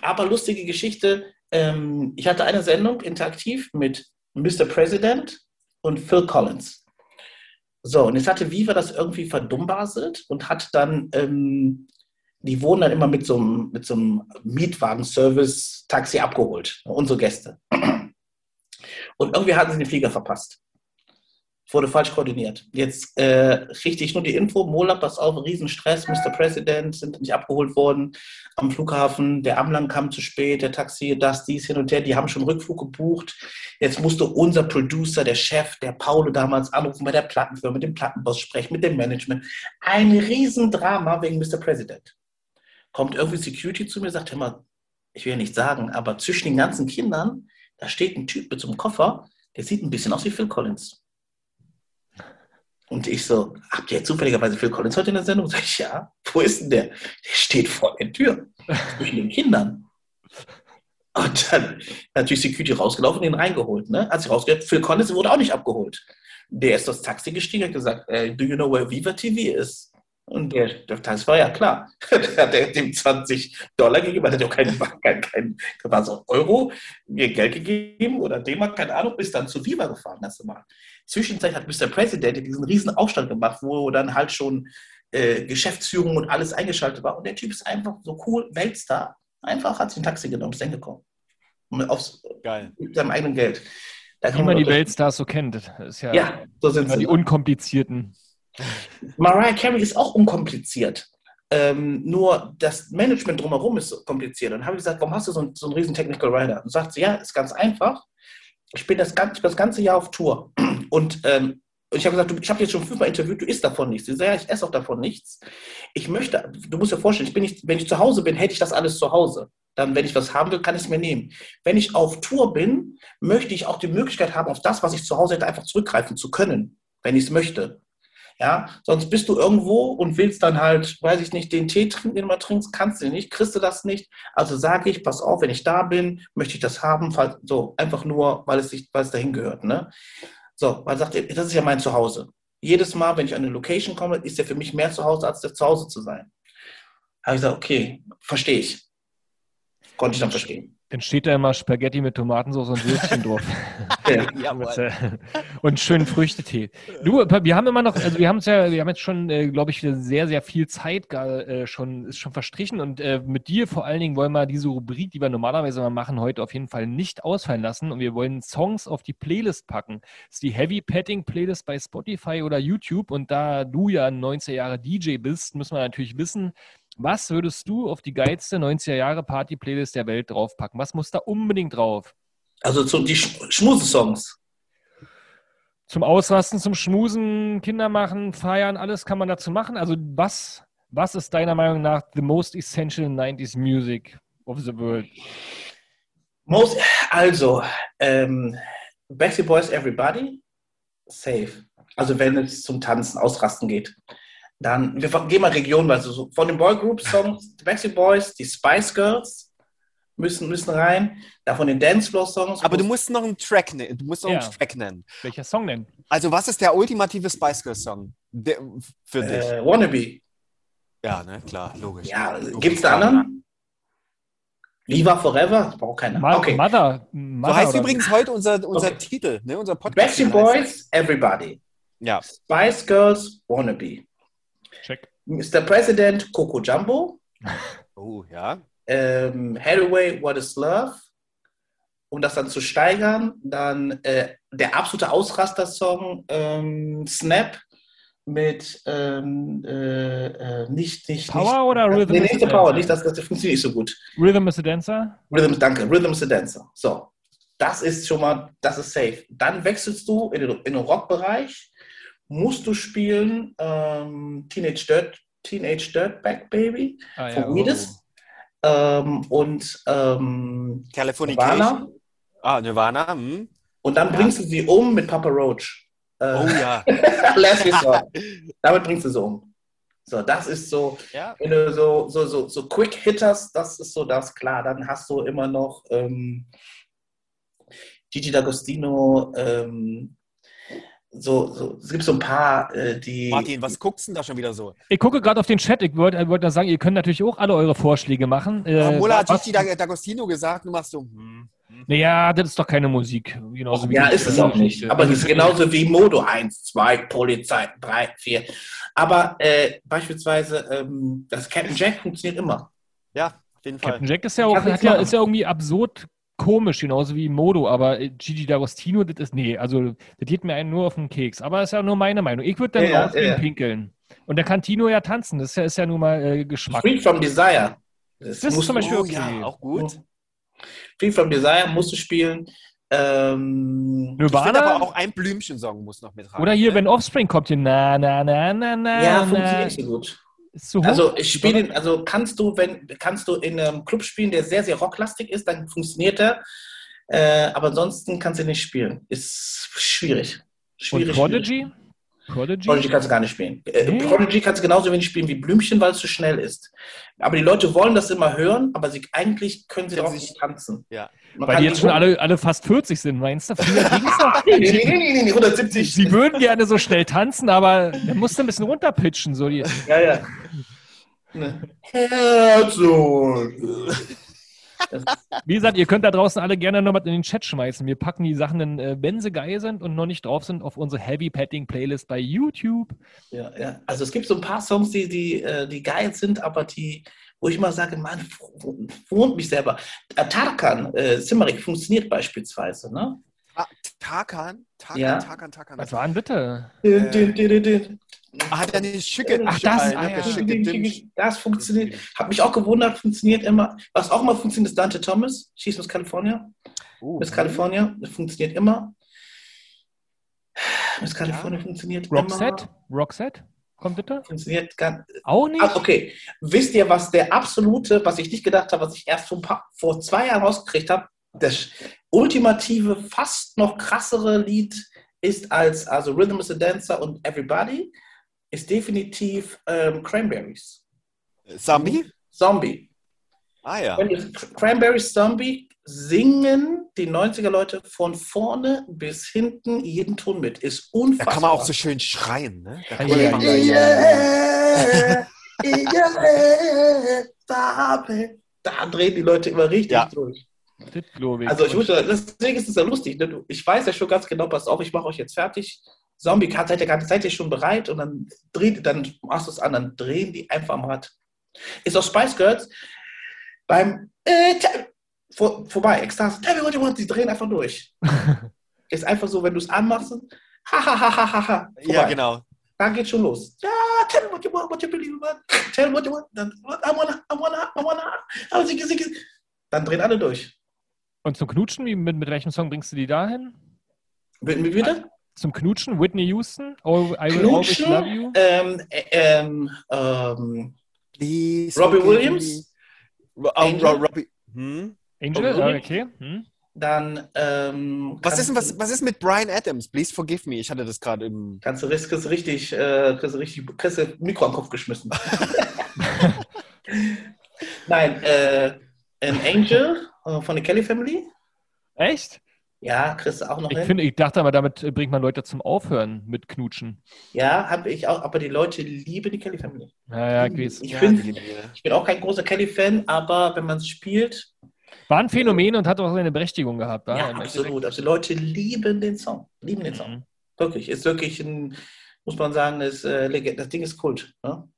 aber lustige Geschichte, ähm, ich hatte eine Sendung interaktiv mit Mr. President und Phil Collins. So, und jetzt hatte Viva das irgendwie verdummbaselt und hat dann, ähm, die wurden dann immer mit so einem, mit so einem Mietwagen-Service-Taxi abgeholt, unsere Gäste. Und irgendwie hatten sie den Flieger verpasst. Wurde falsch koordiniert. Jetzt äh, ich nur die Info, Mola, pass auf, Riesenstress, Mr. President, sind nicht abgeholt worden am Flughafen, der Amlang kam zu spät, der Taxi, das, dies, hin und her, die haben schon Rückflug gebucht. Jetzt musste unser Producer, der Chef, der Paulo damals anrufen bei der Plattenfirma, mit dem Plattenboss sprechen, mit dem Management. Ein Riesendrama wegen Mr. President. Kommt irgendwie Security zu mir, sagt, hör mal, ich will ja nicht sagen, aber zwischen den ganzen Kindern, da steht ein Typ mit so einem Koffer, der sieht ein bisschen aus wie Phil Collins. Und ich so, habt ihr zufälligerweise Phil Collins heute in der Sendung? Sag ich, ja. Wo ist denn der? Der steht vor der Tür. Zwischen den Kindern. Und dann natürlich Security rausgelaufen und ihn reingeholt. Ne? Hat sich rausgehört, Phil Collins wurde auch nicht abgeholt. Der ist das Taxi gestiegen und hat gesagt, äh, do you know where Viva TV is? Und der, der Taxi war ja klar. Der hat dem 20 Dollar gegeben, hat er auch kein, kein, kein auch Euro mir Geld gegeben oder D-Mark, keine Ahnung, ist dann zu Viva gefahren, das mal. Zwischenzeit hat Mr. President diesen riesen Aufstand gemacht, wo dann halt schon äh, Geschäftsführung und alles eingeschaltet war. Und der Typ ist einfach so cool, Weltstar. Einfach hat sich ein Taxi genommen, ist hingekommen. Und aufs, Geil. mit seinem eigenen Geld. Da Wie man die Weltstars so kennt. Das ist ja, Ja, so sind immer die sie. unkomplizierten. Mariah Carey ist auch unkompliziert. Ähm, nur das Management drumherum ist so kompliziert. Und dann habe ich gesagt, warum hast du so einen, so einen riesen Technical Rider? Und sagt sie, ja, ist ganz einfach. Ich bin das, gan- ich bin das ganze Jahr auf Tour. Und ähm, ich habe gesagt, du, ich habe jetzt schon fünfmal interviewt, du isst davon nichts. Sie sagt, ja, ich esse auch davon nichts. Ich möchte, du musst dir vorstellen, ich bin nicht, wenn ich zu Hause bin, hätte ich das alles zu Hause. Dann, wenn ich was haben will, kann ich es mir nehmen. Wenn ich auf Tour bin, möchte ich auch die Möglichkeit haben, auf das, was ich zu Hause hätte, einfach zurückgreifen zu können, wenn ich es möchte. Ja, sonst bist du irgendwo und willst dann halt, weiß ich nicht, den Tee trinken, den du mal trinkst, kannst du nicht, kriegst du das nicht. Also sage ich, pass auf, wenn ich da bin, möchte ich das haben, so einfach nur, weil es, sich, weil es dahin gehört. Ne? So, weil er sagt, das ist ja mein Zuhause. Jedes Mal, wenn ich an eine Location komme, ist der für mich mehr zu Hause, als der zu Hause zu sein. Habe ich gesagt, okay, verstehe ich. Konnte ich dann verstehen. Dann steht da immer Spaghetti mit Tomatensauce und Würstchen drauf. Ja. Und schönen Früchtetee. Du, wir haben immer noch, also wir haben es ja, wir haben jetzt schon, äh, glaube ich, sehr, sehr viel Zeit äh, schon, ist schon verstrichen und äh, mit dir vor allen Dingen wollen wir diese Rubrik, die wir normalerweise mal machen, heute auf jeden Fall nicht ausfallen lassen und wir wollen Songs auf die Playlist packen. Das ist die Heavy Petting Playlist bei Spotify oder YouTube und da du ja ein 90er Jahre DJ bist, müssen wir natürlich wissen, was würdest du auf die geilste 90er Jahre Party Playlist der Welt draufpacken? Was muss da unbedingt drauf? Also zu, die Sch Schmusesongs. Zum Ausrasten, zum Schmusen, Kinder machen, feiern, alles kann man dazu machen. Also was, was ist deiner Meinung nach the most essential 90s music of the world? Most, also, ähm, Backstreet Boys Everybody, safe. Also wenn es zum Tanzen, Ausrasten geht. Dann, wir gehen mal regionenweise. So, von den Boygroup-Songs, die Backstreet Boys, die Spice Girls müssen, müssen rein. Da von den Dancefloor-Songs. Aber du musst noch einen Track nennen. Du musst noch Ja. einen Track nennen. Welcher Song denn? Also, was ist der ultimative Spice Girls Song der, für dich? äh, Wannabe. Ja, ne, klar, logisch. Ja, gibt es da anderen? Viva Forever? Das braucht keiner. Ma Okay. Mother. So Mother heißt oder- übrigens heute unser, unser Okay. Titel, ne, unser Podcast. Backstreet Boys, Everybody. Ja, Spice Girls, Wannabe. Check. Mr. President, Coco Jumbo. oh, ja. ähm, Hathaway, What is Love, um das dann zu steigern. Dann äh, der absolute Ausraster-Song ähm, Snap mit ähm, äh, äh, nicht, nicht, Power nicht, oder Rhythm Nee, nicht the Power, nicht, das, das funktioniert nicht so gut. Rhythm is a Dancer? Rhythm, danke, Rhythm is a Dancer. So, das ist schon mal, das ist safe. Dann wechselst du in den, in den Rockbereich, musst du spielen ähm, Teenage Dirt, Teenage Dirtbag Baby Ah, von oh. Weedus ähm, und ähm. Nirvana. Ah, Nirvana. Hm. Und dann bringst du sie um mit Papa Roach. Äh, Oh ja. Resort. Damit bringst du sie um. So, das ist so, ja. wenn du so, so, so, so Quick Hitters, das ist so das, klar. Dann hast du immer noch ähm, Gigi D'Agostino, ähm, so, so, es gibt so ein paar, äh, die. Martin, was guckst du denn da schon wieder so? Ich gucke gerade auf den Chat. Ich wollte wollt nur sagen, ihr könnt natürlich auch alle eure Vorschläge machen. Äh, Äh, Mola hat Gigi D'Ag- D'Agostino gesagt, du machst so. Hm. hm. Naja, das ist doch keine Musik. Genauso wie Ja, ist es auch nicht. Aber es ist genauso wie Modo 1, 2, Polizei, 3, 4. Aber äh, beispielsweise ähm, das Captain Jack funktioniert immer. Ja, auf jeden Fall. Captain Jack ist ja, auch, ja, ist ja irgendwie absurd komisch, genauso wie Modo, aber äh, Gigi D'Agostino, das ist, nee, also das geht mir einen nur auf den Keks. Aber das ist ja nur meine Meinung. Ich würde dann Ja, rausgehen, ja. pinkeln. Und dann kann Tino ja tanzen, das ist ja, ist ja nun mal äh, Geschmack. Free from Desire. Das, Das ist zum Beispiel Oh okay. ja, auch gut. Free from Desire musst du spielen. Ähm, Ich finde aber Nirvana? auch ein Blümchensong muss noch mit rein. Oder hier, ne? wenn Offspring kommt, hier na, na, na, na, na, ja, na. funktioniert nicht so gut. Ist zu hoch. Also ich spiele, ihn- also kannst du, wenn kannst du in einem Club spielen, der sehr sehr rocklastig ist, dann funktioniert er. Äh, aber ansonsten kannst du ihn nicht spielen. Ist schwierig. Und Schwierig. schwierig. Prodigy? Prodigy? Prodigy kannst du gar nicht spielen. Äh, Nee. Prodigy kannst du genauso wenig spielen wie Blümchen, weil es zu schnell ist. Aber die Leute wollen das immer hören, aber sie eigentlich können sie sie nicht tanzen. Ja. Man Weil die jetzt schon alle, alle fast 40 sind, meinst du? Früher ging's doch. Nee, nee, nee, nee, nee, nee, 170. Sie würden gerne so schnell tanzen, aber dann musst du ein bisschen runterpitchen. So die, Ja, ja. Ne. Herzog. Wie gesagt, ihr könnt da draußen alle gerne noch mal in den Chat schmeißen. Wir packen die Sachen dann, äh, wenn sie geil sind und noch nicht drauf sind, auf unsere Heavy Petting Playlist bei YouTube. Ja, ja. Also es gibt so ein paar Songs, die, die, äh, die geil sind, aber die, wo ich immer sage, Mann, wohnt mich selber. Äh, Tarkan, äh, Simmerik funktioniert beispielsweise, ne? Ah, Tarkan? Tarkan, Ja. Tarkan, Tarkan. Was war denn bitte? Din, din, din, din. Ah, hat er eine schicke. Ach, das- ah, ja. schicke. Das funktioniert. Hat mich auch gewundert, funktioniert immer. Was auch immer funktioniert, ist Dante Thomas, Schieß Miss California. Oh. Miss California, das funktioniert immer. Miss California funktioniert Roxette? immer. Roxette? Kommt bitte? Funktioniert ganz, Auch nicht? Ah, okay. Wisst ihr, was der absolute, was ich nicht gedacht habe, was ich erst paar, vor zwei Jahren rausgekriegt habe? Das ultimative, fast noch krassere Lied ist als also Rhythm is a Dancer und Everybody ist definitiv ähm, Cranberries. Zombie? Zombie. Ah ja. Cranberries Zombie singen die 90er Leute von vorne bis hinten jeden Ton mit. Ist Da unfassbar. kann man auch so schön schreien, ne? Da kann Ja, man ja, Farbe. Da drehen die Leute immer richtig Ja. durch. Also ich muss, deswegen ist es ja lustig. Ne? Ich weiß ja schon ganz genau, pass auf, ich mache euch jetzt fertig. Zombie, seid ihr, seid ihr schon bereit? Und dann dreht, dann machst du es an, dann drehen die einfach am Rad. Ist auch Spice Girls beim äh, vor, vorbei, Ekstase, tell me what you want, die drehen einfach durch. ist einfach so, wenn du es anmachst, ha ha ha ha ha ha. Ja, genau. Dann geht schon los. Ja, tell me what you want, what you believe in. Tell me what you want. Dann, I wanna, I wanna, I wanna. Aber sie, sie, sie. Dann drehen alle durch. Und zum Knutschen, wie, mit, mit welchem Song bringst du die dahin? Wie wie bitte? Zum Knutschen, Whitney Houston, oh, I Will Always Knutschen, Love You. ähm, äh, ähm, ähm, Please Robbie Williams? me. Ro- Angel? Ro- Robbie. Hm? Angel, Williams? okay. Hm. dann ähm, Was ist, was, was ist mit Brian Adams? Please forgive me. Ich hatte das gerade im. Kannst du, kriegst du richtig, äh, kriegst du richtig, kriegst du Mikro am Kopf geschmissen. Nein, äh, ein Angel äh, von der Kelly Family. Echt? Ja, kriegst du auch noch Ich, hin. finde, ich dachte aber, damit bringt man Leute zum Aufhören mit Knutschen. Ja, habe ich auch, aber die Leute lieben die Kelly Family. Naja, ich weiß. Ich Ja, bin-. Ich bin auch kein großer Kelly-Fan, aber wenn man es spielt, War ein Phänomen und hat auch seine Berechtigung gehabt. ja, absolut. Also die Leute lieben den Song. Lieben den Song. Mhm. Wirklich. Ist wirklich ein, muss man sagen, ist, äh, das Ding ist Kult. Ne?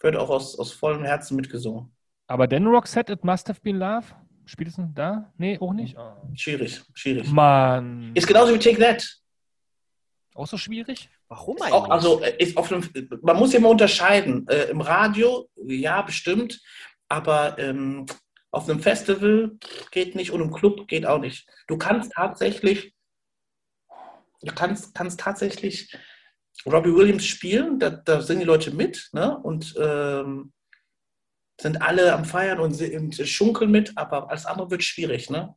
Wird auch aus, aus vollem Herzen mitgesungen. Aber denn Roxette, It Must Have Been Love? Spielt es denn da? Nee, auch nicht? Oh. Schwierig, schwierig. Mann. Ist genauso wie Take That. Auch so schwierig? Warum Ist auch, eigentlich? also äh, ist auf einem, man muss ja mal unterscheiden. Äh, Im Radio, ja, bestimmt, aber ähm, auf einem Festival geht nicht und im Club geht auch nicht. Du kannst tatsächlich, du kannst, kannst tatsächlich Robbie Williams spielen, da, da singen die Leute mit, ne? Und ähm, sind alle am Feiern und, und schunkeln mit, aber alles andere wird schwierig, ne?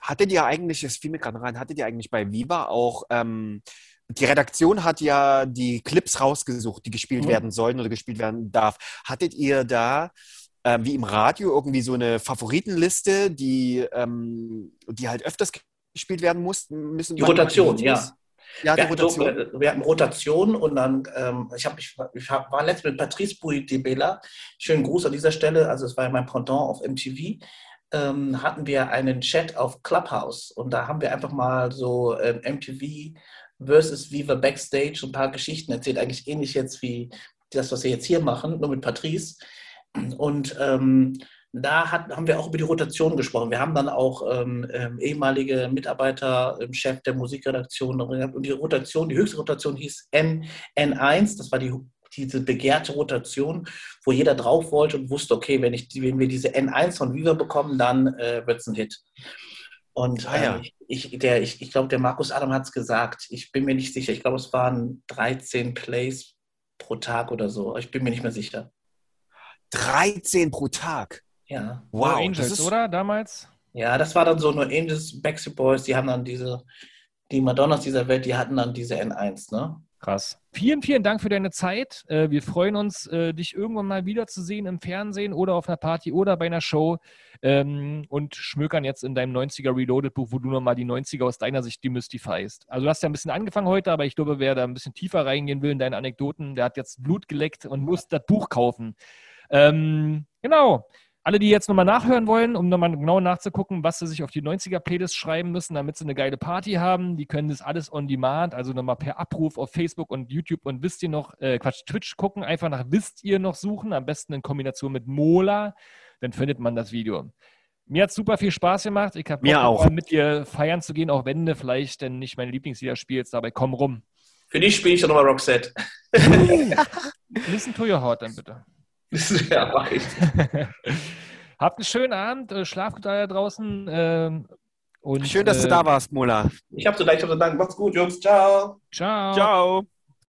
Hattet ihr eigentlich, es fiel mir gerade rein, hattet ihr eigentlich bei Viva auch, ähm, die Redaktion hat ja die Clips rausgesucht, die gespielt Mhm. werden sollen oder gespielt werden darf. Hattet ihr da, ähm, wie im Radio, irgendwie so eine Favoritenliste, die, ähm, die halt öfters gespielt werden mussten, müssen? Die Rotation, ja. Ja, die Wir hatten, Rotation. äh, wir hatten Rotation und dann, ähm, ich, hab, ich, ich hab, war letztens mit Patrice Bouidebela, schönen Gruß an dieser Stelle, also es war ja mein Pendant auf MTV, ähm, hatten wir einen Chat auf Clubhouse und da haben wir einfach mal so ähm, MTV versus Viva Backstage so ein paar Geschichten erzählt, eigentlich ähnlich jetzt wie das, was wir jetzt hier machen, nur mit Patrice. Und ähm, da hat, haben wir auch über die Rotation gesprochen. Wir haben dann auch ähm, ähm, ehemalige Mitarbeiter, Chef der Musikredaktion gehabt. und die Rotation, die höchste Rotation hieß N, N1, das war die, diese begehrte Rotation, wo jeder drauf wollte und wusste, okay, wenn, ich, wenn wir diese N1 von Viva bekommen, dann äh, wird es ein Hit. Und Ah, ja. ähm, ich, ich, der- ich, ich glaube, der Markus Adam hat es gesagt, ich bin mir nicht sicher, ich glaube, es waren 13 Plays pro Tag oder so, ich bin mir nicht mehr sicher. 13 pro Tag. Ja. No Wow, Angels, das ist, oder? Damals? Ja, das war dann so nur Angels, Backstreet Boys, die haben dann diese, die Madonnas dieser Welt, die hatten dann diese N1, ne? Krass. Vielen, vielen Dank für deine Zeit. Äh, Wir freuen uns, äh, dich irgendwann mal wiederzusehen im Fernsehen oder auf einer Party oder bei einer Show ähm, und schmökern jetzt in deinem 90er Reloaded Buch, wo du nochmal die 90er aus deiner Sicht demystifyst. Also du hast ja ein bisschen angefangen heute, aber ich glaube, wer da ein bisschen tiefer reingehen will in deine Anekdoten, der hat jetzt Blut geleckt und muss das Buch kaufen. Ähm, genau. Alle, die jetzt nochmal nachhören wollen, um nochmal genau nachzugucken, was sie sich auf die 90er-Playlist schreiben müssen, damit sie eine geile Party haben, die können das alles on demand, also nochmal per Abruf auf Facebook und YouTube und wisst ihr noch, äh, Quatsch, Twitch gucken, einfach nach wisst ihr noch suchen, am besten in Kombination mit Mola, dann findet man das Video. Mir hat super viel Spaß gemacht. Ich habe Mir auch. mit dir feiern zu gehen, auch wenn du vielleicht denn nicht meine Lieblingslieder spielst, dabei komm rum. Für die spiele ich dann nochmal Roxette. Listen to your heart dann bitte. ja, mach ich. Habt einen schönen Abend, äh, schlaft gut da draußen. ähm, und, schön, dass du äh, da warst, Mola. Ich habe so leicht zu danken. Macht's gut, Jungs. Ciao. Ciao. Ciao.